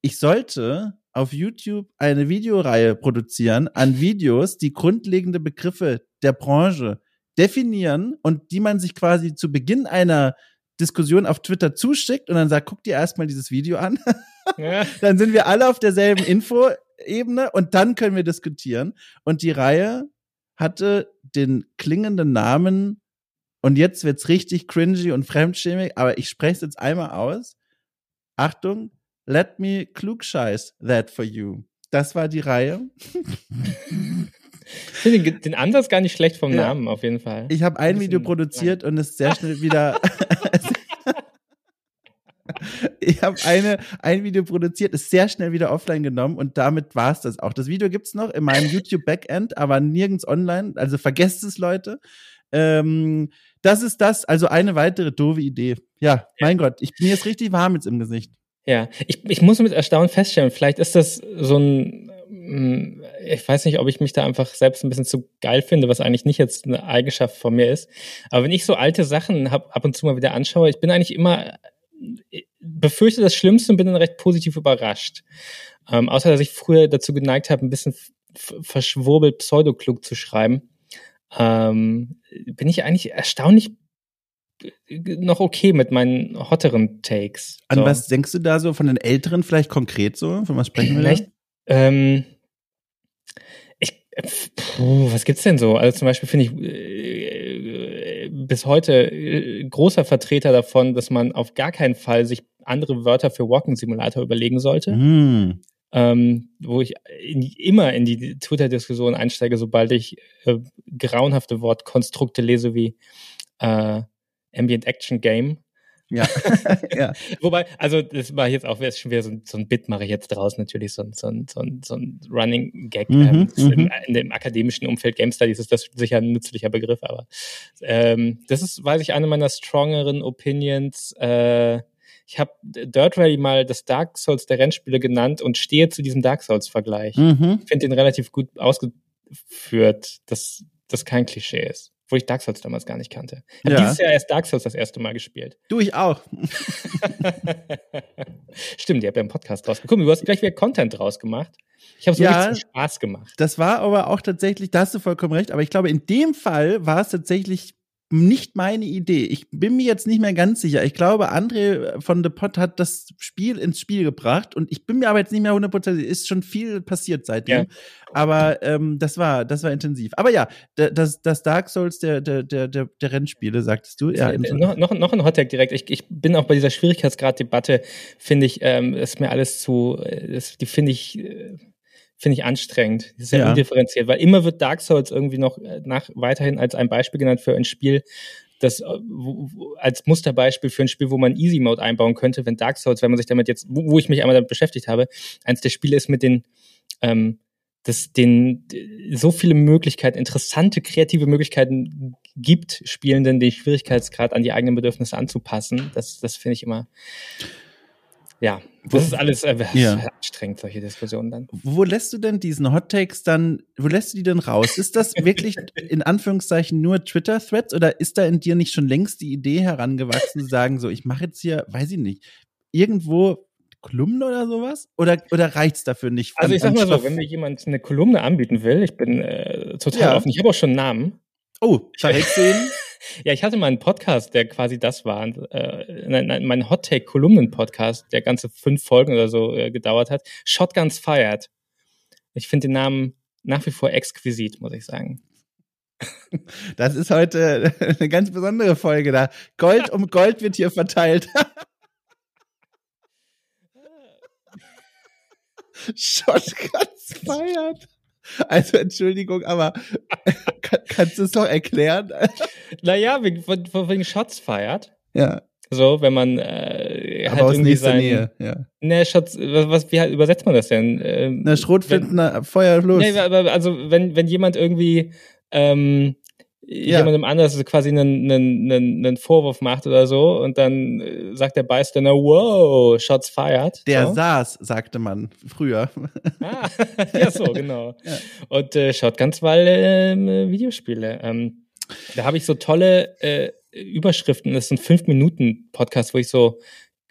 Ich sollte auf YouTube eine Videoreihe produzieren an Videos, die grundlegende Begriffe der Branche definieren und die man sich quasi zu Beginn einer Diskussion auf Twitter zuschickt und dann sagt, guck dir erstmal dieses Video an. Ja. dann sind wir alle auf derselben Info-Ebene und dann können wir diskutieren. Und die Reihe hatte den klingenden Namen und jetzt wird's richtig cringy und fremdschämig, aber ich spreche es jetzt einmal aus. Achtung, let me klugscheiß that for you. Das war die Reihe. finde den, den, Ansatz gar nicht schlecht vom ja. Namen, auf jeden Fall. Ich habe ein, ein Video produziert lang. und es sehr schnell wieder. ich habe eine ein Video produziert, ist sehr schnell wieder offline genommen und damit war es das auch. Das Video gibt's noch in meinem YouTube Backend, aber nirgends online. Also vergesst es, Leute. Ähm, das ist das, also eine weitere doofe Idee. Ja, mein Gott, ich bin jetzt richtig warm jetzt im Gesicht. Ja, ich, ich muss mit Erstaunen feststellen, vielleicht ist das so ein, mm, ich weiß nicht, ob ich mich da einfach selbst ein bisschen zu geil finde, was eigentlich nicht jetzt eine Eigenschaft von mir ist. Aber wenn ich so alte Sachen hab, ab und zu mal wieder anschaue, ich bin eigentlich immer, befürchte das Schlimmste und bin dann recht positiv überrascht. Ähm, außer, dass ich früher dazu geneigt habe, ein bisschen verschwurbelt pseudoklug zu schreiben, ähm, bin ich eigentlich erstaunlich noch okay mit meinen hotteren Takes. An so. was denkst du da so von den Älteren vielleicht konkret so? Von was sprechen wir vielleicht, da? Ähm, ich, puh, was gibt's denn so? Also zum Beispiel finde ich äh, bis heute äh, großer Vertreter davon, dass man auf gar keinen Fall sich andere Wörter für Walking Simulator überlegen sollte. Mm. Ähm, wo ich in, immer in die Twitter-Diskussion einsteige, sobald ich äh, grauenhafte Wortkonstrukte lese wie äh, Ambient Action Game. Ja. ja. Wobei, also das war jetzt auch schon wieder so, so ein Bit, mache ich jetzt draus natürlich, so, so, so, so ein Running Gag. Mhm, ähm, in, in, dem akademischen Umfeld Game Studies ist das sicher ein nützlicher Begriff, aber ähm, das ist, weiß ich, eine meiner strongeren Opinions. Äh, ich habe Dirt Rally mal das Dark Souls der Rennspiele genannt und stehe zu diesem Dark Souls-Vergleich. Mhm. Ich finde den relativ gut ausgeführt, dass das kein Klischee ist wo ich Dark Souls damals gar nicht kannte. Habe ja. dieses Jahr erst Dark Souls das erste Mal gespielt. Du, ich auch. Stimmt, ihr habt ja einen Podcast draus gekommen. Du hast gleich wieder Content draus gemacht. Ich habe so ja, richtig Spaß gemacht. Das war aber auch tatsächlich, da hast du vollkommen recht, aber ich glaube, in dem Fall war es tatsächlich nicht meine Idee. Ich bin mir jetzt nicht mehr ganz sicher. Ich glaube, André von The Pot hat das Spiel ins Spiel gebracht und ich bin mir aber jetzt nicht mehr hundertprozentig. Ist schon viel passiert seitdem. Ja. Aber ähm, das war, das war intensiv. Aber ja, das, das Dark Souls der, der, der, der, Rennspiele, sagtest du. Ja, noch, noch, noch ein Hottag direkt. Ich, ich bin auch bei dieser Schwierigkeitsgrad-Debatte, finde ich, ähm, ist mir alles zu, äh, das, die finde ich. Äh, finde ich anstrengend. Das ist ja, ja undifferenziert, weil immer wird Dark Souls irgendwie noch äh, nach weiterhin als ein Beispiel genannt für ein Spiel, das äh, als Musterbeispiel für ein Spiel, wo man Easy Mode einbauen könnte, wenn Dark Souls, wenn man sich damit jetzt, wo, wo ich mich einmal damit beschäftigt habe, eins der Spiele ist mit den ähm, dass den so viele Möglichkeiten, interessante kreative Möglichkeiten gibt, Spielenden den Schwierigkeitsgrad an die eigenen Bedürfnisse anzupassen. Das, das finde ich immer ja, das ist alles äh, ja. anstrengend, solche Diskussionen dann. Wo lässt du denn diesen Hot Takes dann, wo lässt du die denn raus? Ist das wirklich in Anführungszeichen nur Twitter-Threads oder ist da in dir nicht schon längst die Idee herangewachsen, zu sagen, so, ich mache jetzt hier, weiß ich nicht, irgendwo Kolumne oder sowas? Oder, oder reicht's dafür nicht? Also ich sag mal so, wenn mir jemand eine Kolumne anbieten will, ich bin äh, total ja. offen, ich habe auch schon einen Namen. Oh, verrätst du ihn? Ja, ich hatte mal einen Podcast, der quasi das war. Äh, nein, mein Hot Take Kolumnen-Podcast, der ganze fünf Folgen oder so äh, gedauert hat. Shotguns Fired. Ich finde den Namen nach wie vor exquisit, muss ich sagen. Das ist heute eine ganz besondere Folge da. Gold um Gold wird hier verteilt. Shotguns Fired. Also Entschuldigung, aber kannst du es doch erklären? naja, wegen, wegen Shots feiert. Ja. So, wenn man äh, aber halt aus nächster sein, Nähe, ja. Ne, Shots, was, was, wie halt übersetzt man das denn? Ähm, Na, Schrotflinten, Feuer los. Nee, aber also wenn, wenn jemand irgendwie ähm, ja. jemandem anders quasi einen, einen, einen, einen Vorwurf macht oder so und dann äh, sagt der Bystander, wow, Shots fired. Der so. saß, sagte man früher. Ah, ja, so, genau. ja. Und äh, Shotguns, weil äh, Videospiele. Ähm, da habe ich so tolle äh, Überschriften. Das ist ein Fünf-Minuten-Podcast, wo ich so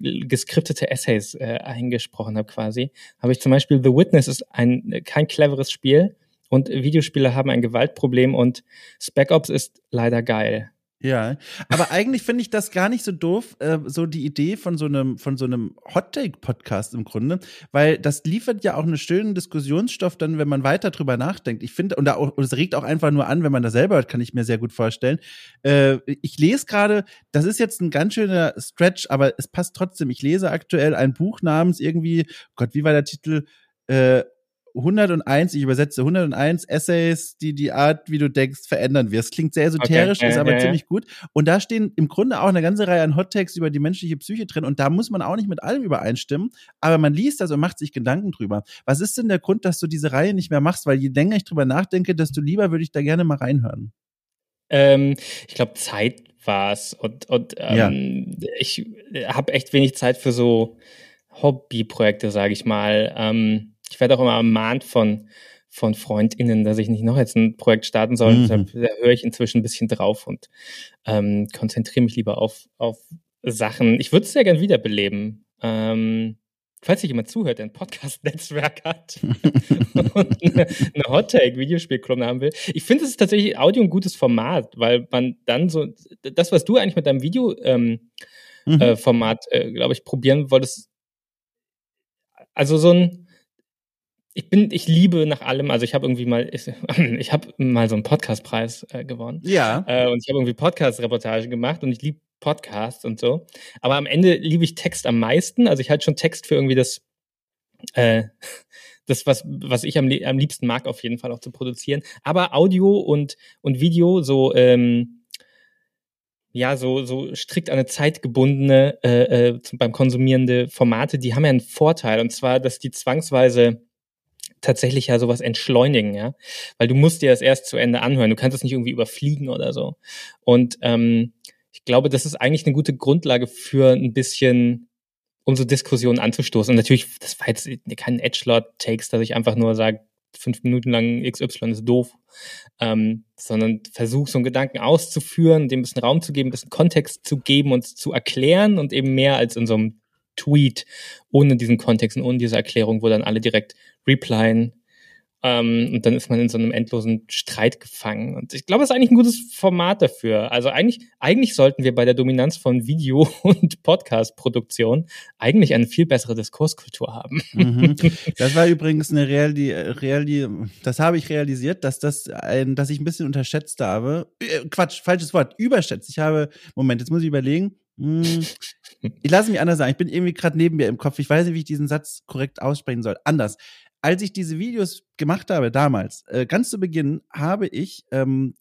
geskriptete Essays äh, eingesprochen habe quasi. Habe ich zum Beispiel The Witness ist ein kein cleveres Spiel und Videospiele haben ein Gewaltproblem und Spec Ops ist leider geil. Ja, aber eigentlich finde ich das gar nicht so doof, äh, so die Idee von so einem von so einem Hot Take Podcast im Grunde, weil das liefert ja auch einen schönen Diskussionsstoff dann, wenn man weiter drüber nachdenkt. Ich finde und, und es regt auch einfach nur an, wenn man das selber hört, kann ich mir sehr gut vorstellen. Äh, ich lese gerade, das ist jetzt ein ganz schöner Stretch, aber es passt trotzdem. Ich lese aktuell ein Buch namens irgendwie, Gott, wie war der Titel? Äh, 101, ich übersetze 101 Essays, die die Art, wie du denkst, verändern wirst. Klingt sehr esoterisch, okay, ist aber ja, ziemlich gut. Und da stehen im Grunde auch eine ganze Reihe an Hottakes über die menschliche Psyche drin. Und da muss man auch nicht mit allem übereinstimmen, aber man liest das und macht sich Gedanken drüber. Was ist denn der Grund, dass du diese Reihe nicht mehr machst? Weil je länger ich drüber nachdenke, desto lieber würde ich da gerne mal reinhören. Ähm, ich glaube, Zeit war es. Und, und ähm, ja. ich habe echt wenig Zeit für so Hobbyprojekte, sage ich mal. Ähm, ich werde auch immer ermahnt von, von FreundInnen, dass ich nicht noch jetzt ein Projekt starten soll. Mhm. Deshalb da höre ich inzwischen ein bisschen drauf und ähm, konzentriere mich lieber auf, auf Sachen. Ich würde es sehr gern wiederbeleben. Ähm, falls sich jemand zuhört, der ein Podcast-Netzwerk hat und eine, eine Hot-Take-Videospielkolumne haben will. Ich finde, es ist tatsächlich Audio ein gutes Format, weil man dann so, das, was du eigentlich mit deinem Video-Format, ähm, mhm. äh, äh, glaube ich, probieren wolltest, also so ein, ich bin, ich liebe nach allem, also ich habe irgendwie mal, ich, ich habe mal so einen Podcastpreis äh, gewonnen. Ja. Äh, und ich habe irgendwie Podcast-Reportage gemacht und ich liebe Podcasts und so. Aber am Ende liebe ich Text am meisten. Also ich halte schon Text für irgendwie das, äh, das, was, was ich am, am liebsten mag, auf jeden Fall auch zu produzieren. Aber Audio und, und Video, so, ähm, ja, so, so strikt an eine Zeit gebundene, äh, äh, beim konsumierende Formate, die haben ja einen Vorteil. Und zwar, dass die zwangsweise tatsächlich ja sowas entschleunigen, ja. Weil du musst dir das erst zu Ende anhören. Du kannst es nicht irgendwie überfliegen oder so. Und ähm, ich glaube, das ist eigentlich eine gute Grundlage für ein bisschen unsere Diskussion anzustoßen. Und natürlich, das war jetzt kein Edgelord-Takes, dass ich einfach nur sage, fünf Minuten lang XY ist doof, ähm, sondern versuch so einen Gedanken auszuführen, dem ein bisschen Raum zu geben, ein bisschen Kontext zu geben und zu erklären und eben mehr als in so einem Tweet ohne diesen Kontext und ohne diese Erklärung, wo dann alle direkt replyen, ähm, und dann ist man in so einem endlosen Streit gefangen. Und ich glaube, es ist eigentlich ein gutes Format dafür. Also eigentlich, eigentlich sollten wir bei der Dominanz von Video- und Podcast-Produktion eigentlich eine viel bessere Diskurskultur haben. Mhm. Das war übrigens eine Reali, Reali das habe ich realisiert, dass das ein, dass ich ein bisschen unterschätzt habe. Äh, Quatsch, falsches Wort, überschätzt. Ich habe, Moment, jetzt muss ich überlegen. Hm, ich lasse mich anders sagen. Ich bin irgendwie gerade neben mir im Kopf. Ich weiß nicht, wie ich diesen Satz korrekt aussprechen soll. Anders als ich diese Videos gemacht habe damals, äh, ganz zu Beginn, habe ich ähm,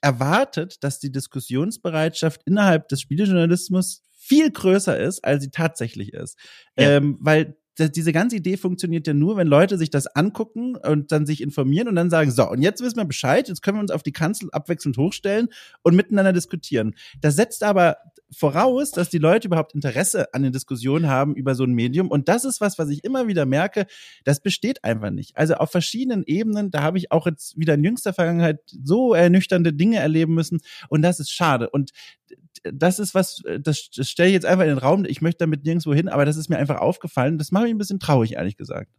erwartet, dass die Diskussionsbereitschaft innerhalb des Spielejournalismus viel größer ist, als sie tatsächlich ist. Ja. Ähm, weil diese ganze Idee funktioniert ja nur, wenn Leute sich das angucken und dann sich informieren und dann sagen, so, und jetzt wissen wir Bescheid, jetzt können wir uns auf die Kanzel abwechselnd hochstellen und miteinander diskutieren. Das setzt aber voraus, dass die Leute überhaupt Interesse an den Diskussionen haben über so ein Medium. Und das ist was, was ich immer wieder merke, das besteht einfach nicht. Also auf verschiedenen Ebenen, da habe ich auch jetzt wieder in jüngster Vergangenheit so ernüchternde Dinge erleben müssen. Und das ist schade. Und das ist was, das, das stelle ich jetzt einfach in den Raum. Ich möchte damit nirgendwo hin, aber das ist mir einfach aufgefallen. Das macht mich ein bisschen traurig, ehrlich gesagt.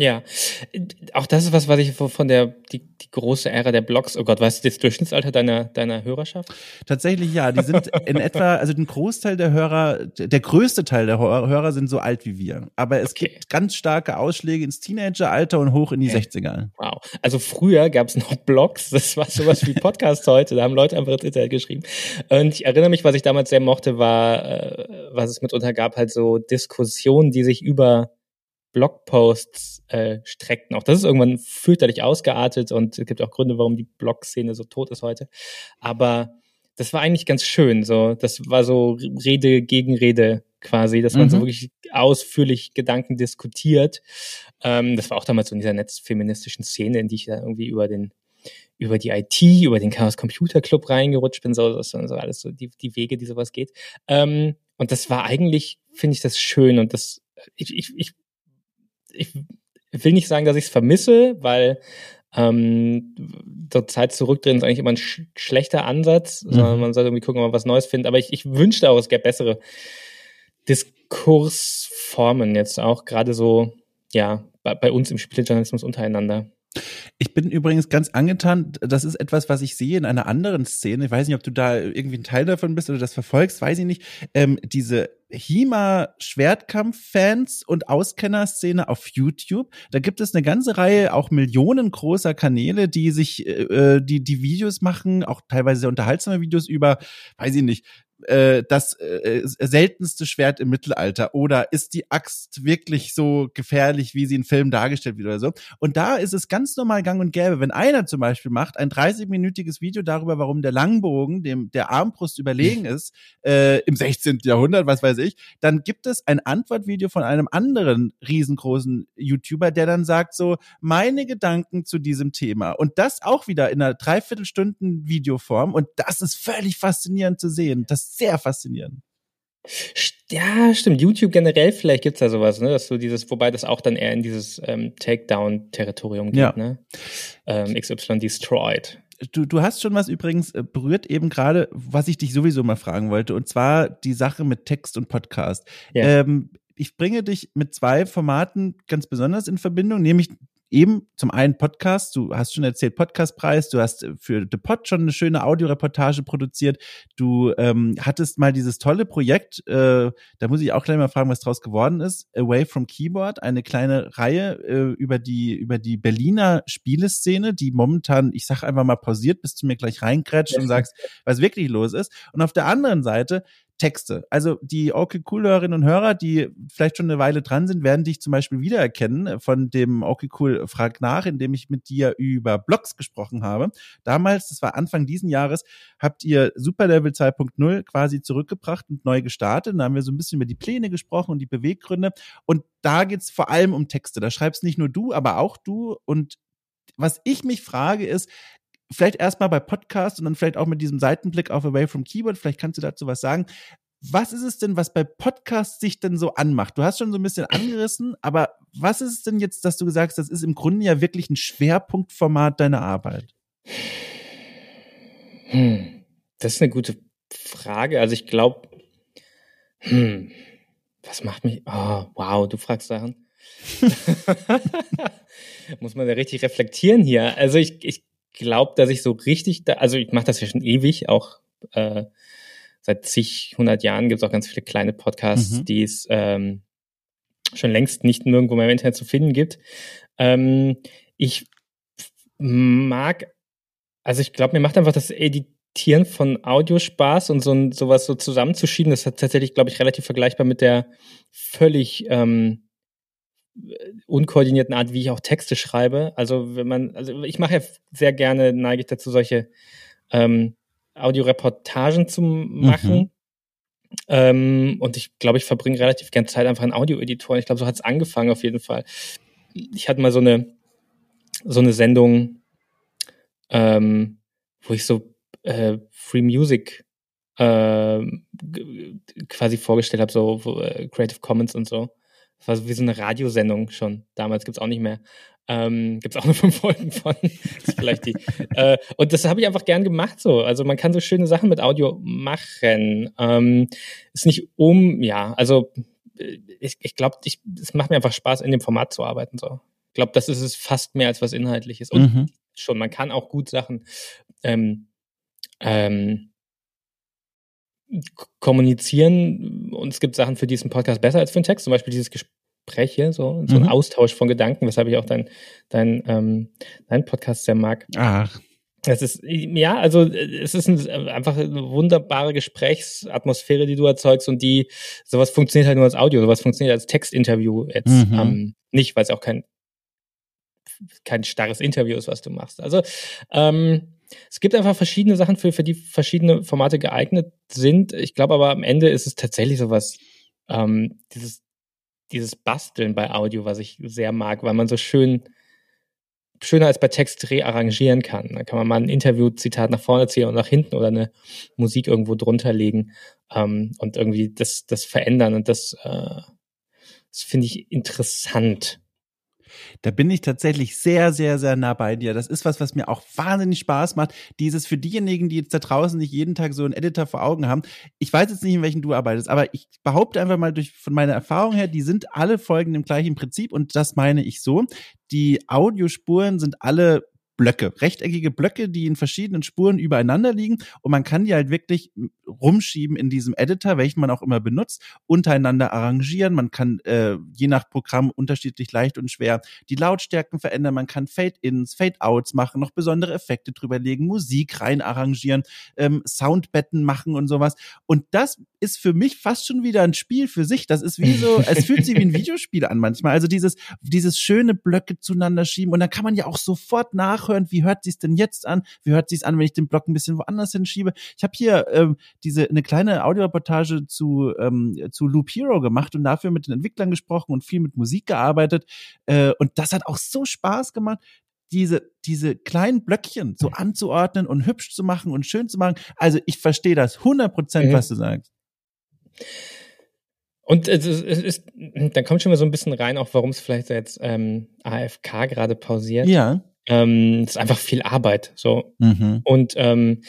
Ja, auch das ist was, was ich von der die, die große Ära der Blogs. Oh Gott, weißt du das Durchschnittsalter deiner deiner Hörerschaft? Tatsächlich ja, die sind in etwa, also ein Großteil der Hörer, der größte Teil der Hörer sind so alt wie wir. Aber es okay. gibt ganz starke Ausschläge ins Teenageralter und hoch in die okay. 60er. Wow. Also früher gab es noch Blogs, das war sowas wie Podcast heute. Da haben Leute einfach ins Internet geschrieben. Und ich erinnere mich, was ich damals sehr mochte, war, äh, was es mitunter gab, halt so Diskussionen, die sich über Blogposts äh, streckten. Auch das ist irgendwann fürchterlich ausgeartet und es gibt auch Gründe, warum die Blog-Szene so tot ist heute. Aber das war eigentlich ganz schön. So, das war so Rede gegen Rede quasi, dass man mhm. so wirklich ausführlich Gedanken diskutiert. Ähm, das war auch damals so in dieser netzfeministischen Szene, in die ich da irgendwie über den über die IT, über den Chaos Computer Club reingerutscht bin, so, so, so alles so die, die Wege, die sowas geht. Ähm, und das war eigentlich, finde ich das schön und das, ich, ich, ich ich will nicht sagen, dass ich es vermisse, weil ähm, zur Zeit zurückdrehen ist eigentlich immer ein sch schlechter Ansatz, mhm. sondern man sollte irgendwie gucken, ob man was Neues findet. Aber ich, ich wünschte auch, es gäbe bessere Diskursformen jetzt auch, gerade so, ja, bei, bei uns im Spielejournalismus untereinander. Ich bin übrigens ganz angetan. Das ist etwas, was ich sehe in einer anderen Szene. Ich weiß nicht, ob du da irgendwie ein Teil davon bist oder das verfolgst, weiß ich nicht. Ähm, diese HEMA-Schwertkampf-Fans und Auskennerszene auf YouTube. Da gibt es eine ganze Reihe auch Millionen großer Kanäle, die sich, äh, äh die, die Videos machen, auch teilweise sehr unterhaltsame Videos über, weiß ich nicht, äh, das äh, seltenste Schwert im Mittelalter oder ist die Axt wirklich so gefährlich, wie sie in Filmen dargestellt wird oder so. Und da ist es ganz normal gang und gäbe, wenn einer zum Beispiel macht ein 30-minütiges Video darüber, warum der Langbogen dem der Armbrust überlegen ist äh, im 16. Jahrhundert, was weiß ich, dann gibt es ein Antwortvideo von einem anderen riesengroßen YouTuber, der dann sagt so meine Gedanken zu diesem Thema und das auch wieder in einer Dreiviertelstunden Videoform und das ist völlig faszinierend zu sehen. Das sehr faszinierend. Ja, stimmt. YouTube generell, vielleicht gibt's da sowas, ne? Dass du dieses, wobei das auch dann eher in dieses ähm, Takedown-Territorium geht, ja. ne? Ähm, XY Destroyed. Du, du hast schon was übrigens äh, berührt, eben gerade, was ich dich sowieso mal fragen wollte, und zwar die Sache mit Text und Podcast. Ja. Ähm, ich bringe dich mit zwei Formaten ganz besonders in Verbindung, nämlich eben zum einen Podcast, du hast schon erzählt, Podcastpreis, du hast äh, für The Pod schon eine schöne Audioreportage produziert, du ähm, hattest mal dieses tolle Projekt, äh, da muss ich auch gleich mal fragen, was draus geworden ist, Away from Keyboard, eine kleine Reihe äh, über die über die Berliner Spieleszene, die momentan, ich sag einfach mal pausiert, bis du mir gleich reingrätscht ja. und sagst, was wirklich los ist. Und auf der anderen Seite Texte. Also die Okay Cool Hörerinnen und Hörer, die vielleicht schon eine Weile dran sind, werden dich zum Beispiel wiedererkennen von dem Okay Cool Frag nach, in dem ich mit dir über Blogs gesprochen habe. Damals, das war Anfang diesen Jahres, habt ihr Superlevel 2.0 quasi zurückgebracht und neu gestartet. Da haben wir so ein bisschen über die Pläne gesprochen und die Beweggründe. Und da geht's vor allem um Texte. Da schreibst nicht nur du, aber auch du. Und was ich mich frage ist, vielleicht erstmal bei Podcast und dann vielleicht auch mit diesem Seitenblick auf Away from Keyboard, vielleicht kannst du dazu was sagen. Was ist es denn, was bei Podcasts sich denn so anmacht? Du hast schon so ein bisschen angerissen, aber was ist es denn jetzt, dass du gesagt hast, das ist im Grunde ja wirklich ein Schwerpunktformat deiner Arbeit? Hm, das ist eine gute Frage. Also ich glaube, hm, was macht mich, oh, wow, du fragst Sachen. Muss man ja richtig reflektieren hier. Also ich, ich glaube, dass ich so richtig, da, also ich mache das ja schon ewig, auch äh, seit zig, hundert Jahren gibt es auch ganz viele kleine Podcasts, mhm. die es ähm, schon längst nicht nirgendwo mehr im Internet zu finden gibt. Ähm, ich mag, also ich glaube, mir macht einfach das Editieren von Audio Spaß und so sowas so zusammenzuschieben. Das ist tatsächlich, glaube ich, relativ vergleichbar mit der völlig ähm, unkoordinierten Art, wie ich auch Texte schreibe. Also wenn man, also ich mache ja sehr gerne, neige ich dazu, solche ähm, Audioreportagen zu machen. Mhm. Ähm, und ich glaube, ich verbringe relativ gern Zeit einfach in Audioeditoren. Ich glaube, so hat es angefangen auf jeden Fall. Ich hatte mal so eine so eine Sendung, ähm, wo ich so äh, Free Music äh, quasi vorgestellt habe, so äh, Creative Commons und so. Das war so wie so eine Radiosendung schon. Damals gibt's auch nicht mehr. Ähm, Gibt auch nur fünf Folgen von. das ist vielleicht die. äh, und das habe ich einfach gern gemacht so. Also man kann so schöne Sachen mit Audio machen. Ähm, ist nicht um, ja, also äh, ich, ich glaube, ich, es macht mir einfach Spaß, in dem Format zu arbeiten. So. Ich glaube, das ist es fast mehr als was Inhaltliches. Und mhm. schon, man kann auch gut Sachen ähm, ähm, kommunizieren und es gibt Sachen, für die ist ein Podcast besser als für einen Text, zum Beispiel dieses Gespräch hier, so, so ein mhm. Austausch von Gedanken, weshalb ich auch dein, dein, ähm, dein Podcast sehr mag. Ach. Es ist, ja, also es ist ein, einfach eine wunderbare Gesprächsatmosphäre, die du erzeugst und die, sowas funktioniert halt nur als Audio, sowas funktioniert als Textinterview jetzt mhm. ähm, nicht, weil es auch kein, kein starres Interview ist, was du machst. Also, ähm, es gibt einfach verschiedene Sachen, für, für die verschiedene Formate geeignet sind. Ich glaube aber am Ende ist es tatsächlich sowas, ähm, dieses, dieses Basteln bei Audio, was ich sehr mag, weil man so schön, schöner als bei Text rearrangieren kann. Da kann man mal ein Interview-Zitat nach vorne ziehen und nach hinten oder eine Musik irgendwo drunter legen ähm, und irgendwie das, das verändern. Und das, äh, das finde ich interessant. Da bin ich tatsächlich sehr, sehr, sehr nah bei dir. Das ist was, was mir auch wahnsinnig Spaß macht. Dieses für diejenigen, die jetzt da draußen nicht jeden Tag so einen Editor vor Augen haben. Ich weiß jetzt nicht, in welchen du arbeitest, aber ich behaupte einfach mal durch, von meiner Erfahrung her, die sind alle Folgen im gleichen Prinzip und das meine ich so. Die Audiospuren sind alle Blöcke, rechteckige Blöcke, die in verschiedenen Spuren übereinander liegen und man kann die halt wirklich rumschieben in diesem Editor, welchen man auch immer benutzt, untereinander arrangieren. Man kann äh, je nach Programm unterschiedlich leicht und schwer die Lautstärken verändern. Man kann Fade-ins, Fade-outs machen, noch besondere Effekte drüber legen, Musik rein arrangieren, ähm, Soundbetten machen und sowas. Und das ist für mich fast schon wieder ein Spiel für sich. Das ist wie so, es fühlt sich wie ein Videospiel an manchmal. Also dieses, dieses schöne Blöcke zueinander schieben und dann kann man ja auch sofort nachhören, wie hört sich's denn jetzt an? Wie hört sich's an, wenn ich den Block ein bisschen woanders hinschiebe? Ich habe hier ähm, diese eine kleine Audioreportage zu ähm, zu Loop Hero gemacht und dafür mit den Entwicklern gesprochen und viel mit Musik gearbeitet äh, und das hat auch so Spaß gemacht diese, diese kleinen Blöckchen so anzuordnen und hübsch zu machen und schön zu machen. Also ich verstehe das 100 Prozent, was du sagst. Und es ist, es ist, dann kommt schon mal so ein bisschen rein, auch warum es vielleicht jetzt ähm, AFK gerade pausiert. Ja. Ähm, es ist einfach viel Arbeit. So. Mhm. Und ähm,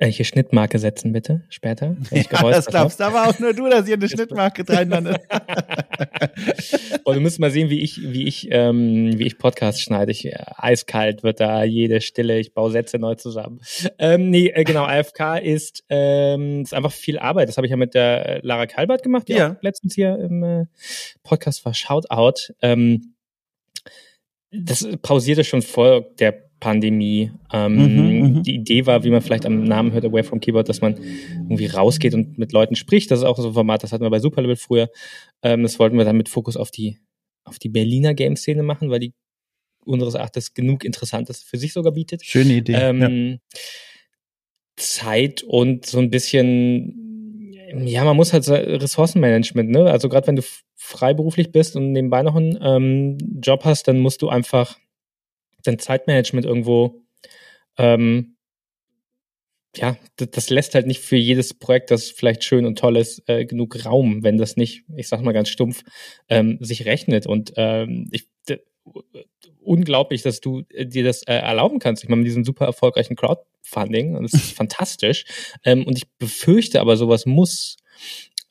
Welche Schnittmarke setzen, bitte, später? Ja, das glaubst aber auch nur du, dass hier eine Schnittmarke drin landet. Und du musst mal sehen, wie ich, wie ich, ähm, wie ich Podcasts schneide. Ich, äh, eiskalt wird da jede Stille, ich baue Sätze neu zusammen. Ähm, nee, äh, genau, AFK ist, ähm, ist einfach viel Arbeit. Das habe ich ja mit der Lara Kalbert gemacht, die ja. letztens hier im äh, Podcast war. Shoutout. Ähm, das pausierte schon vor der Pandemie. Ähm, mhm, mhm, die Idee war, wie man vielleicht am Namen hört, Away from Keyboard, dass man irgendwie rausgeht und mit Leuten spricht. Das ist auch so ein Format, das hatten wir bei Superlevel früher. Ähm, das wollten wir dann mit Fokus auf die, auf die Berliner Game-Szene machen, weil die unseres Erachtens genug Interessantes für sich sogar bietet. Schöne Idee. Ähm, ja. Zeit und so ein bisschen, ja, man muss halt Ressourcenmanagement, ne? Also gerade wenn du freiberuflich bist und nebenbei noch einen ähm, Job hast, dann musst du einfach dein Zeitmanagement irgendwo, ähm, ja, das, lässt halt nicht für jedes Projekt, das vielleicht schön und toll ist, äh, genug Raum, wenn das nicht, ich sag mal ganz stumpf, ähm, sich rechnet. Und ähm, ich, unglaublich, dass du äh, dir das äh, erlauben kannst. Ich meine, mit diesem super erfolgreichen Crowdfunding, und das ist fantastisch. Ähm, und ich befürchte aber, sowas muss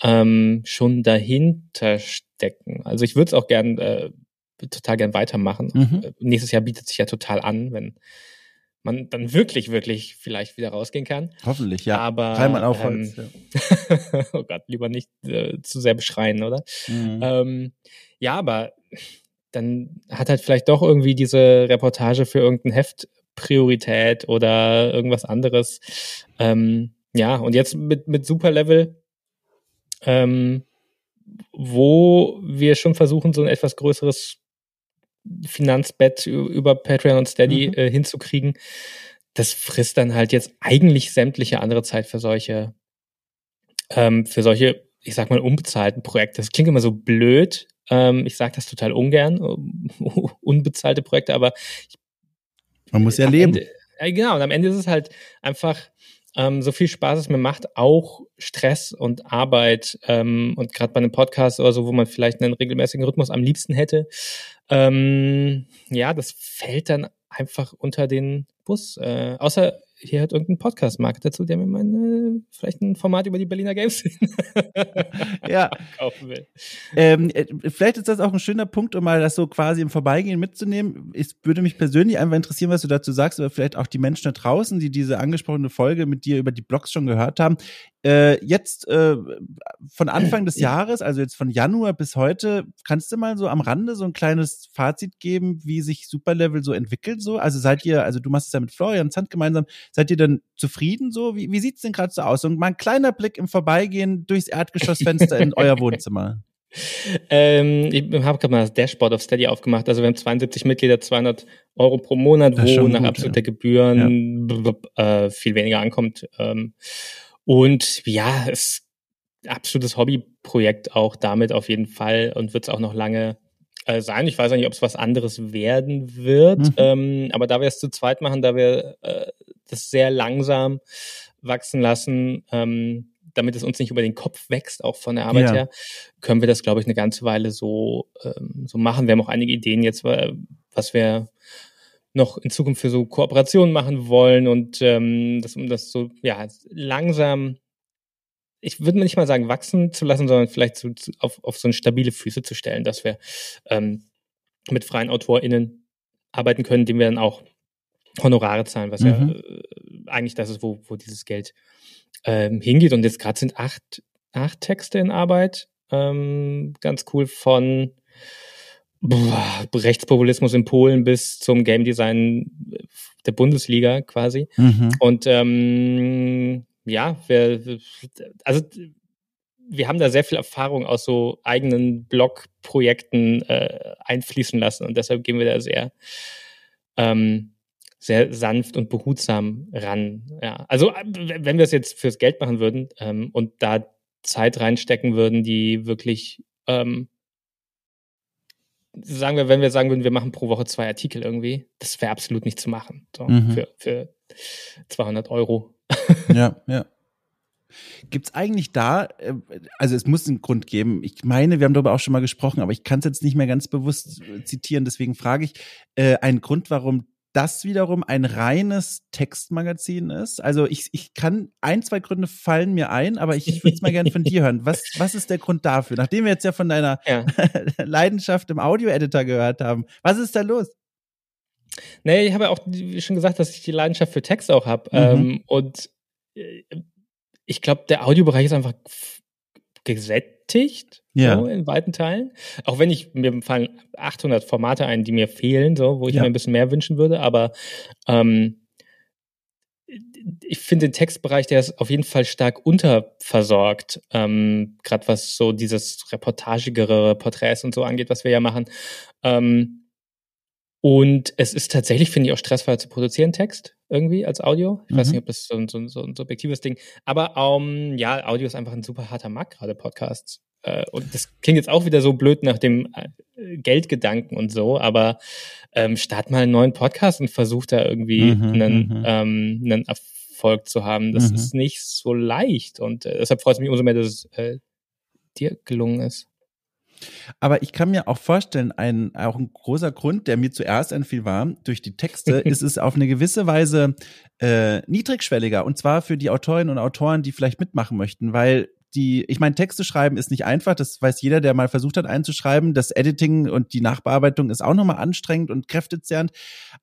ähm, schon dahinter stecken. Also ich würde es auch gern äh, total gern weitermachen. Mhm. Äh, nächstes Jahr bietet sich ja total an, wenn man dann wirklich, wirklich vielleicht wieder rausgehen kann. Hoffentlich, ja. Aber Dreimal auf Holz, ähm, ja. oh Gott, lieber nicht äh, zu sehr beschreien, oder? Mhm. Ähm, ja, aber dann hat halt vielleicht doch irgendwie diese Reportage für irgendein Heft Priorität oder irgendwas anderes. Ähm, ja, und jetzt mit, mit Superlevel ähm, wo wir schon versuchen, so ein etwas größeres Finanzbett über Patreon und Steady mhm. äh, hinzukriegen. Das frisst dann halt jetzt eigentlich sämtliche andere Zeit für solche, ähm, für solche, ich sag mal, unbezahlten Projekte. Das klingt immer so blöd. Ähm, ich sage das total ungern, unbezahlte Projekte, aber ich, man muss ja leben. Ende, ja, genau, und am Ende ist es halt einfach ähm, so viel Spaß es mir macht, auch Stress und Arbeit ähm, und gerade bei einem Podcast oder so, wo man vielleicht einen regelmäßigen Rhythmus am liebsten hätte, ähm, ja, das fällt dann einfach unter den Bus. Äh, außer hier hat irgendein Podcast-Markt dazu, der mir mal äh, vielleicht ein Format über die Berliner Games ja. kaufen will. Ähm, äh, vielleicht ist das auch ein schöner Punkt, um mal das so quasi im Vorbeigehen mitzunehmen. Es würde mich persönlich einfach interessieren, was du dazu sagst, aber vielleicht auch die Menschen da draußen, die diese angesprochene Folge mit dir über die Blogs schon gehört haben. Äh, jetzt äh, von Anfang des Jahres, also jetzt von Januar bis heute, kannst du mal so am Rande so ein kleines Fazit geben, wie sich Superlevel so entwickelt so? Also seid ihr, also du machst es ja mit Florian Zand gemeinsam, seid ihr denn zufrieden so? Wie, wie sieht's denn gerade so aus? Und mal ein kleiner Blick im Vorbeigehen durchs Erdgeschossfenster in euer Wohnzimmer. Ähm, ich habe gerade mal das Dashboard auf Steady aufgemacht. Also wir haben 72 Mitglieder, 200 Euro pro Monat, wo nach absoluter ja. Gebühren ja. Äh, viel weniger ankommt. Ähm, und ja, es absolutes Hobbyprojekt auch damit auf jeden Fall und wird es auch noch lange äh, sein. Ich weiß auch nicht, ob es was anderes werden wird. Mhm. Ähm, aber da wir es zu zweit machen, da wir äh, das sehr langsam wachsen lassen, ähm, damit es uns nicht über den Kopf wächst, auch von der Arbeit ja. her, können wir das, glaube ich, eine ganze Weile so, ähm, so machen. Wir haben auch einige Ideen jetzt, was wir noch in Zukunft für so Kooperationen machen wollen und ähm, das, um das so ja langsam, ich würde nicht mal sagen wachsen zu lassen, sondern vielleicht so, auf, auf so eine stabile Füße zu stellen, dass wir ähm, mit freien AutorInnen arbeiten können, dem wir dann auch Honorare zahlen, was mhm. ja äh, eigentlich das ist, wo, wo dieses Geld ähm, hingeht. Und jetzt gerade sind acht, acht Texte in Arbeit. Ähm, ganz cool von Rechtspopulismus in Polen bis zum Game Design der Bundesliga quasi. Mhm. Und ähm, ja, wir, also wir haben da sehr viel Erfahrung aus so eigenen Blog-Projekten äh, einfließen lassen und deshalb gehen wir da sehr ähm, sehr sanft und behutsam ran. Ja, also wenn wir es jetzt fürs Geld machen würden ähm, und da Zeit reinstecken würden, die wirklich ähm, sagen wir, wenn wir sagen würden, wir machen pro Woche zwei Artikel irgendwie, das wäre absolut nicht zu machen. So, mhm. für, für 200 Euro. ja, ja. Gibt es eigentlich da, äh, also es muss einen Grund geben, ich meine, wir haben darüber auch schon mal gesprochen, aber ich kann es jetzt nicht mehr ganz bewusst zitieren, deswegen frage ich, äh, einen Grund, warum das wiederum ein reines Textmagazin ist. Also ich, ich kann, ein, zwei Gründe fallen mir ein, aber ich, ich würde es mal gerne von dir hören. Was, was ist der Grund dafür? Nachdem wir jetzt ja von deiner ja. Leidenschaft im Audio-Editor gehört haben, was ist da los? Nee, ich habe ja auch schon gesagt, dass ich die Leidenschaft für Text auch habe. Mhm. Ähm, und äh, ich glaube, der Audiobereich ist einfach gesättigt ja. so, in weiten Teilen. Auch wenn ich, mir fallen 800 Formate ein, die mir fehlen, so, wo ich ja. mir ein bisschen mehr wünschen würde, aber ähm, ich finde den Textbereich, der ist auf jeden Fall stark unterversorgt, ähm, gerade was so dieses reportagigere Porträts und so angeht, was wir ja machen. Ähm, und es ist tatsächlich, finde ich, auch stressfrei zu produzieren, Text irgendwie als Audio. Ich mhm. weiß nicht, ob das so ein, so, so ein subjektives Ding. Aber um, ja, Audio ist einfach ein super harter Markt, gerade Podcasts. Äh, und das klingt jetzt auch wieder so blöd nach dem äh, Geldgedanken und so, aber ähm, start mal einen neuen Podcast und versuch da irgendwie mhm, einen, mhm. ähm, einen Erfolg zu haben. Das mhm. ist nicht so leicht. Und äh, deshalb freut es mich umso mehr, dass es äh, dir gelungen ist. Aber ich kann mir auch vorstellen, ein, auch ein großer Grund, der mir zuerst einfiel, war, durch die Texte ist es auf eine gewisse Weise äh, niedrigschwelliger. Und zwar für die Autorinnen und Autoren, die vielleicht mitmachen möchten, weil die, ich meine, Texte schreiben ist nicht einfach, das weiß jeder, der mal versucht hat einzuschreiben. Das Editing und die Nachbearbeitung ist auch nochmal anstrengend und kräftezehrend.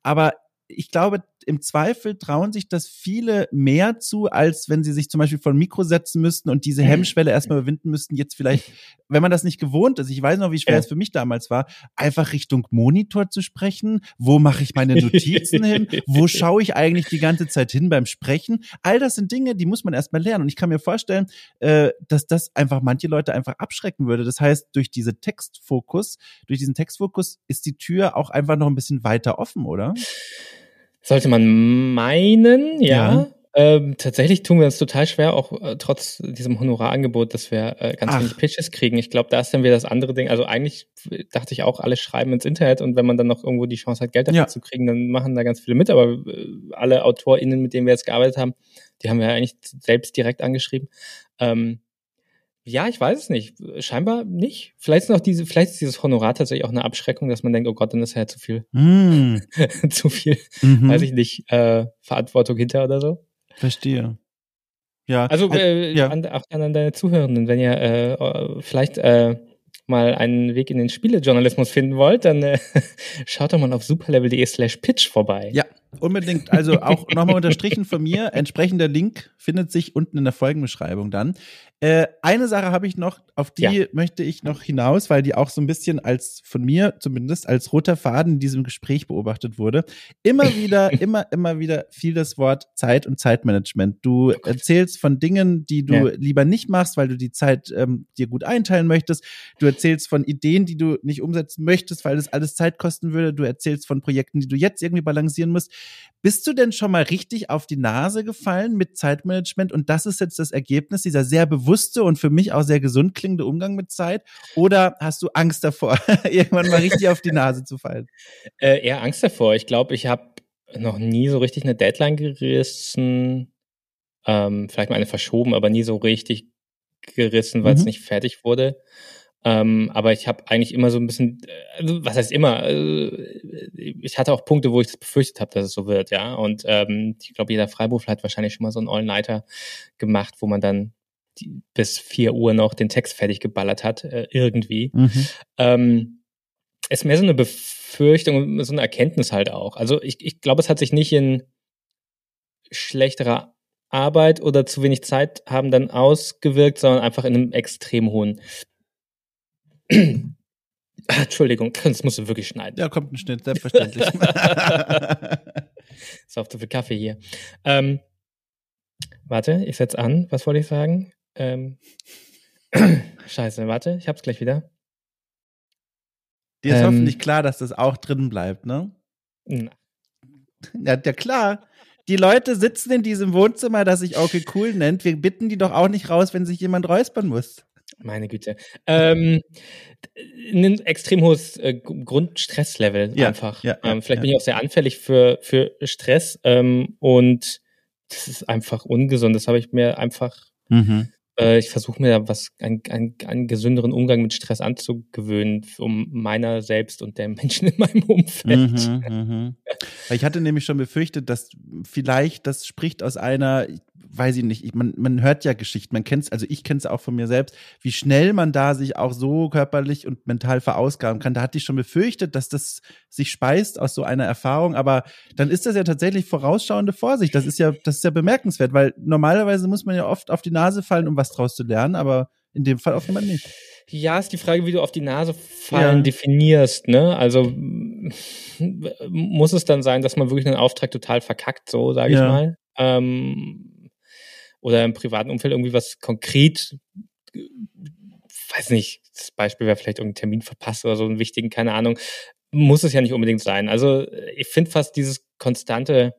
Aber ich glaube, im Zweifel trauen sich das viele mehr zu, als wenn sie sich zum Beispiel vor ein Mikro setzen müssten und diese mhm. Hemmschwelle erstmal überwinden müssten. Jetzt vielleicht, wenn man das nicht gewohnt ist, ich weiß noch, wie schwer ja. es für mich damals war, einfach Richtung Monitor zu sprechen. Wo mache ich meine Notizen hin? Wo schaue ich eigentlich die ganze Zeit hin beim Sprechen? All das sind Dinge, die muss man erstmal lernen. Und ich kann mir vorstellen, äh, dass das einfach manche Leute einfach abschrecken würde. Das heißt, durch diese Textfokus, durch diesen Textfokus ist die Tür auch einfach noch ein bisschen weiter offen, oder? Sollte man meinen, ja. ja. Ähm, tatsächlich tun wir uns total schwer, auch äh, trotz diesem Honorarangebot, dass wir äh, ganz Ach. wenig Pitches kriegen. Ich glaube, da ist dann wieder das andere Ding. Also eigentlich dachte ich auch, alle schreiben ins Internet und wenn man dann noch irgendwo die Chance hat, Geld dafür ja. zu kriegen, dann machen da ganz viele mit. Aber äh, alle AutorInnen, mit denen wir jetzt gearbeitet haben, die haben wir ja eigentlich selbst direkt angeschrieben. Ähm, ja, ich weiß es nicht. Scheinbar nicht. Vielleicht ist noch diese, vielleicht ist dieses Honorar tatsächlich auch eine Abschreckung, dass man denkt, oh Gott, dann ist ja zu viel, mm. zu viel, mhm. weiß ich nicht, äh, Verantwortung hinter oder so. Verstehe. Ja. Also äh, ja. An, auch an deine Zuhörenden, wenn ihr äh, vielleicht äh, mal einen Weg in den Spielejournalismus finden wollt, dann äh, schaut doch mal auf superlevel.de slash pitch vorbei. Ja, unbedingt. Also auch nochmal unterstrichen von mir. Entsprechender Link findet sich unten in der Folgenbeschreibung dann. Äh, eine Sache habe ich noch, auf die ja. möchte ich noch hinaus, weil die auch so ein bisschen als von mir zumindest als roter Faden in diesem Gespräch beobachtet wurde. Immer wieder, immer, immer wieder fiel das Wort Zeit und Zeitmanagement. Du oh erzählst von Dingen, die du ja. lieber nicht machst, weil du die Zeit ähm, dir gut einteilen möchtest. Du erzählst von Ideen, die du nicht umsetzen möchtest, weil das alles Zeit kosten würde. Du erzählst von Projekten, die du jetzt irgendwie balancieren musst. Bist du denn schon mal richtig auf die Nase gefallen mit Zeitmanagement? Und das ist jetzt das Ergebnis dieser sehr bewusste und für mich auch sehr gesund klingende Umgang mit Zeit? Oder hast du Angst davor, irgendwann mal richtig auf die Nase zu fallen? Äh, eher Angst davor. Ich glaube, ich habe noch nie so richtig eine Deadline gerissen. Ähm, vielleicht mal eine verschoben, aber nie so richtig gerissen, weil es mhm. nicht fertig wurde. Ähm, aber ich habe eigentlich immer so ein bisschen, also was heißt immer, äh, ich hatte auch Punkte, wo ich es befürchtet habe, dass es so wird, ja. Und ähm, ich glaube, jeder Freiberufler hat wahrscheinlich schon mal so einen All-Nighter gemacht, wo man dann die, bis vier Uhr noch den Text fertig geballert hat, äh, irgendwie. Mhm. Ähm, ist mehr so eine Befürchtung, so eine Erkenntnis halt auch. Also ich, ich glaube, es hat sich nicht in schlechterer Arbeit oder zu wenig Zeit haben dann ausgewirkt, sondern einfach in einem extrem hohen. Entschuldigung, das musst du wirklich schneiden. Ja, kommt ein Schnitt, selbstverständlich. ist auch zu viel Kaffee hier. Ähm, warte, ich setz an. Was wollte ich sagen? Ähm, Scheiße, warte, ich hab's gleich wieder. Dir ist ähm, hoffentlich klar, dass das auch drin bleibt, ne? Na. Ja, ja, klar. Die Leute sitzen in diesem Wohnzimmer, das sich okay cool nennt. Wir bitten die doch auch nicht raus, wenn sich jemand räuspern muss. Meine Güte. Ähm, ein extrem hohes äh, Grundstresslevel ja, einfach. Ja, ähm, vielleicht bin ich auch sehr anfällig für, für Stress ähm, und das ist einfach ungesund. Das habe ich mir einfach mhm. Äh, ich versuche mir da was, einen, einen, einen gesünderen Umgang mit Stress anzugewöhnen, um meiner selbst und der Menschen in meinem Umfeld. Mhm, mh. Ich hatte nämlich schon befürchtet, dass vielleicht das spricht aus einer, weiß ich nicht, ich, man, man hört ja Geschichten, man kennt es, also ich kenne es auch von mir selbst, wie schnell man da sich auch so körperlich und mental verausgaben kann. Da hatte ich schon befürchtet, dass das sich speist aus so einer Erfahrung, aber dann ist das ja tatsächlich vorausschauende Vorsicht. Das ist ja, das ist ja bemerkenswert, weil normalerweise muss man ja oft auf die Nase fallen, um was draus zu lernen, aber in dem Fall offenbar nicht. Ja, ist die Frage, wie du auf die Nase fallen ja. definierst, ne? Also muss es dann sein, dass man wirklich einen Auftrag total verkackt, so sage ja. ich mal. Ähm, oder im privaten Umfeld irgendwie was konkret, weiß nicht, das Beispiel wäre vielleicht irgendein Termin verpasst oder so einen wichtigen, keine Ahnung, muss es ja nicht unbedingt sein. Also ich finde fast dieses konstante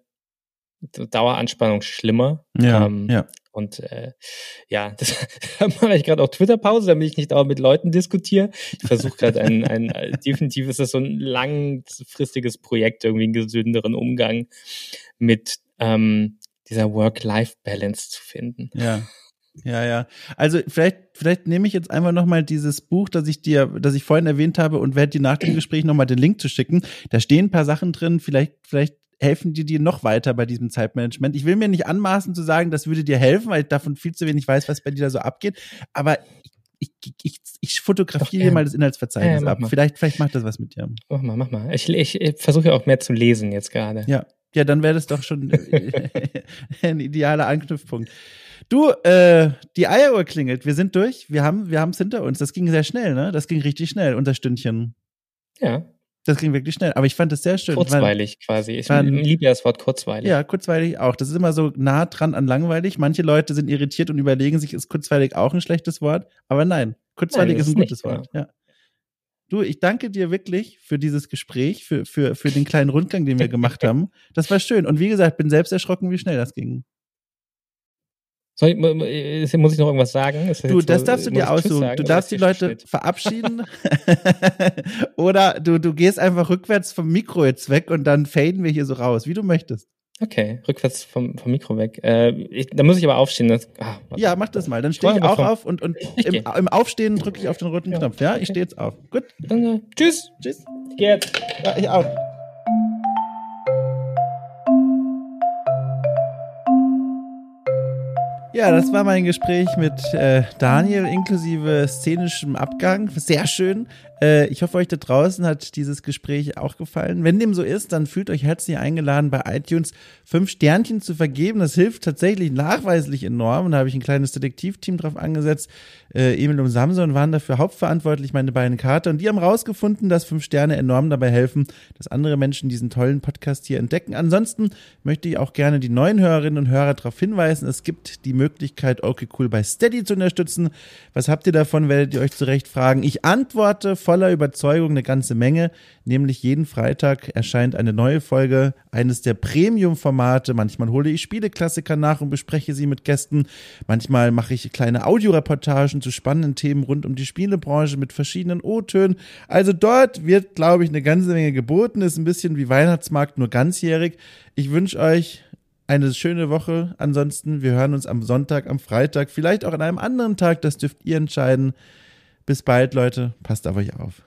Daueranspannung schlimmer. Ja, ähm, ja. Und äh, ja, das da mache ich gerade auch Twitter-Pause, damit ich nicht dauernd mit Leuten diskutiere. Ich versuche gerade ein, ein, äh, definitiv ist das so ein langfristiges Projekt, irgendwie einen gesünderen Umgang mit ähm, dieser Work-Life-Balance zu finden. Ja. Ja, ja. Also vielleicht, vielleicht nehme ich jetzt einfach nochmal dieses Buch, das ich dir, das ich vorhin erwähnt habe und werde dir nach dem Gespräch nochmal den Link zu schicken. Da stehen ein paar Sachen drin, vielleicht, vielleicht helfen die dir noch weiter bei diesem Zeitmanagement. Ich will mir nicht anmaßen zu sagen, das würde dir helfen, weil ich davon viel zu wenig weiß, was bei dir da so abgeht. Aber ich, ich, ich, ich fotografiere dir mal das Inhaltsverzeichnis ja, ab. Mal. Vielleicht, vielleicht macht das was mit dir. Mach mal, mach mal. Ich, ich, ich versuche ja auch mehr zu lesen jetzt gerade. Ja. Ja, dann wäre das doch schon ein idealer Anknüpfpunkt. Du, äh, die Eieruhr klingelt. Wir sind durch. Wir haben, wir haben es hinter uns. Das ging sehr schnell, ne? Das ging richtig schnell, unter Stündchen. Ja. Das ging wirklich schnell. Aber ich fand es sehr schön. Kurzweilig weil, quasi. Ich liebe ja das Wort kurzweilig. Ja, kurzweilig auch. Das ist immer so nah dran an langweilig. Manche Leute sind irritiert und überlegen sich, ist kurzweilig auch ein schlechtes Wort? Aber nein, kurzweilig nein, ist ein gutes nicht, Wort. Genau. Ja. Du, ich danke dir wirklich für dieses Gespräch, für, für, für den kleinen Rundgang, den wir gemacht haben. Das war schön. Und wie gesagt, bin selbst erschrocken, wie schnell das ging. Soll ich, muss ich noch irgendwas sagen? Das du, das so, darfst du dir aussuchen. Du darfst die Leute steht? verabschieden. Oder du, du gehst einfach rückwärts vom Mikro jetzt weg und dann faden wir hier so raus, wie du möchtest. Okay, rückwärts vom, vom Mikro weg. Äh, ich, da muss ich aber aufstehen. Das, ah, ja, mach das mal. Dann stehe ich auch vom, auf und, und im, im, Aufstehen drücke ich auf den roten ja. Knopf. Ja, ich stehe jetzt auf. Gut. Dann, tschüss. Tschüss. Ich geh jetzt. Ja, ich auch. Ja, das war mein Gespräch mit äh, Daniel inklusive szenischem Abgang. Sehr schön. Äh, ich hoffe, euch da draußen hat dieses Gespräch auch gefallen. Wenn dem so ist, dann fühlt euch herzlich eingeladen, bei iTunes fünf Sternchen zu vergeben. Das hilft tatsächlich nachweislich enorm. Und da habe ich ein kleines Detektivteam drauf angesetzt. Äh, Emil und Samson waren dafür hauptverantwortlich, meine beiden Kater. Und die haben rausgefunden, dass fünf Sterne enorm dabei helfen, dass andere Menschen diesen tollen Podcast hier entdecken. Ansonsten möchte ich auch gerne die neuen Hörerinnen und Hörer darauf hinweisen, es gibt die Möglichkeit, okay cool bei Steady zu unterstützen. Was habt ihr davon, werdet ihr euch zurecht fragen. Ich antworte voller Überzeugung eine ganze Menge, nämlich jeden Freitag erscheint eine neue Folge eines der Premium-Formate. Manchmal hole ich Spieleklassiker nach und bespreche sie mit Gästen. Manchmal mache ich kleine Audioreportagen zu spannenden Themen rund um die Spielebranche mit verschiedenen O-Tönen. Also dort wird, glaube ich, eine ganze Menge geboten. Ist ein bisschen wie Weihnachtsmarkt, nur ganzjährig. Ich wünsche euch eine schöne Woche. Ansonsten, wir hören uns am Sonntag, am Freitag, vielleicht auch an einem anderen Tag. Das dürft ihr entscheiden. Bis bald, Leute. Passt auf euch auf.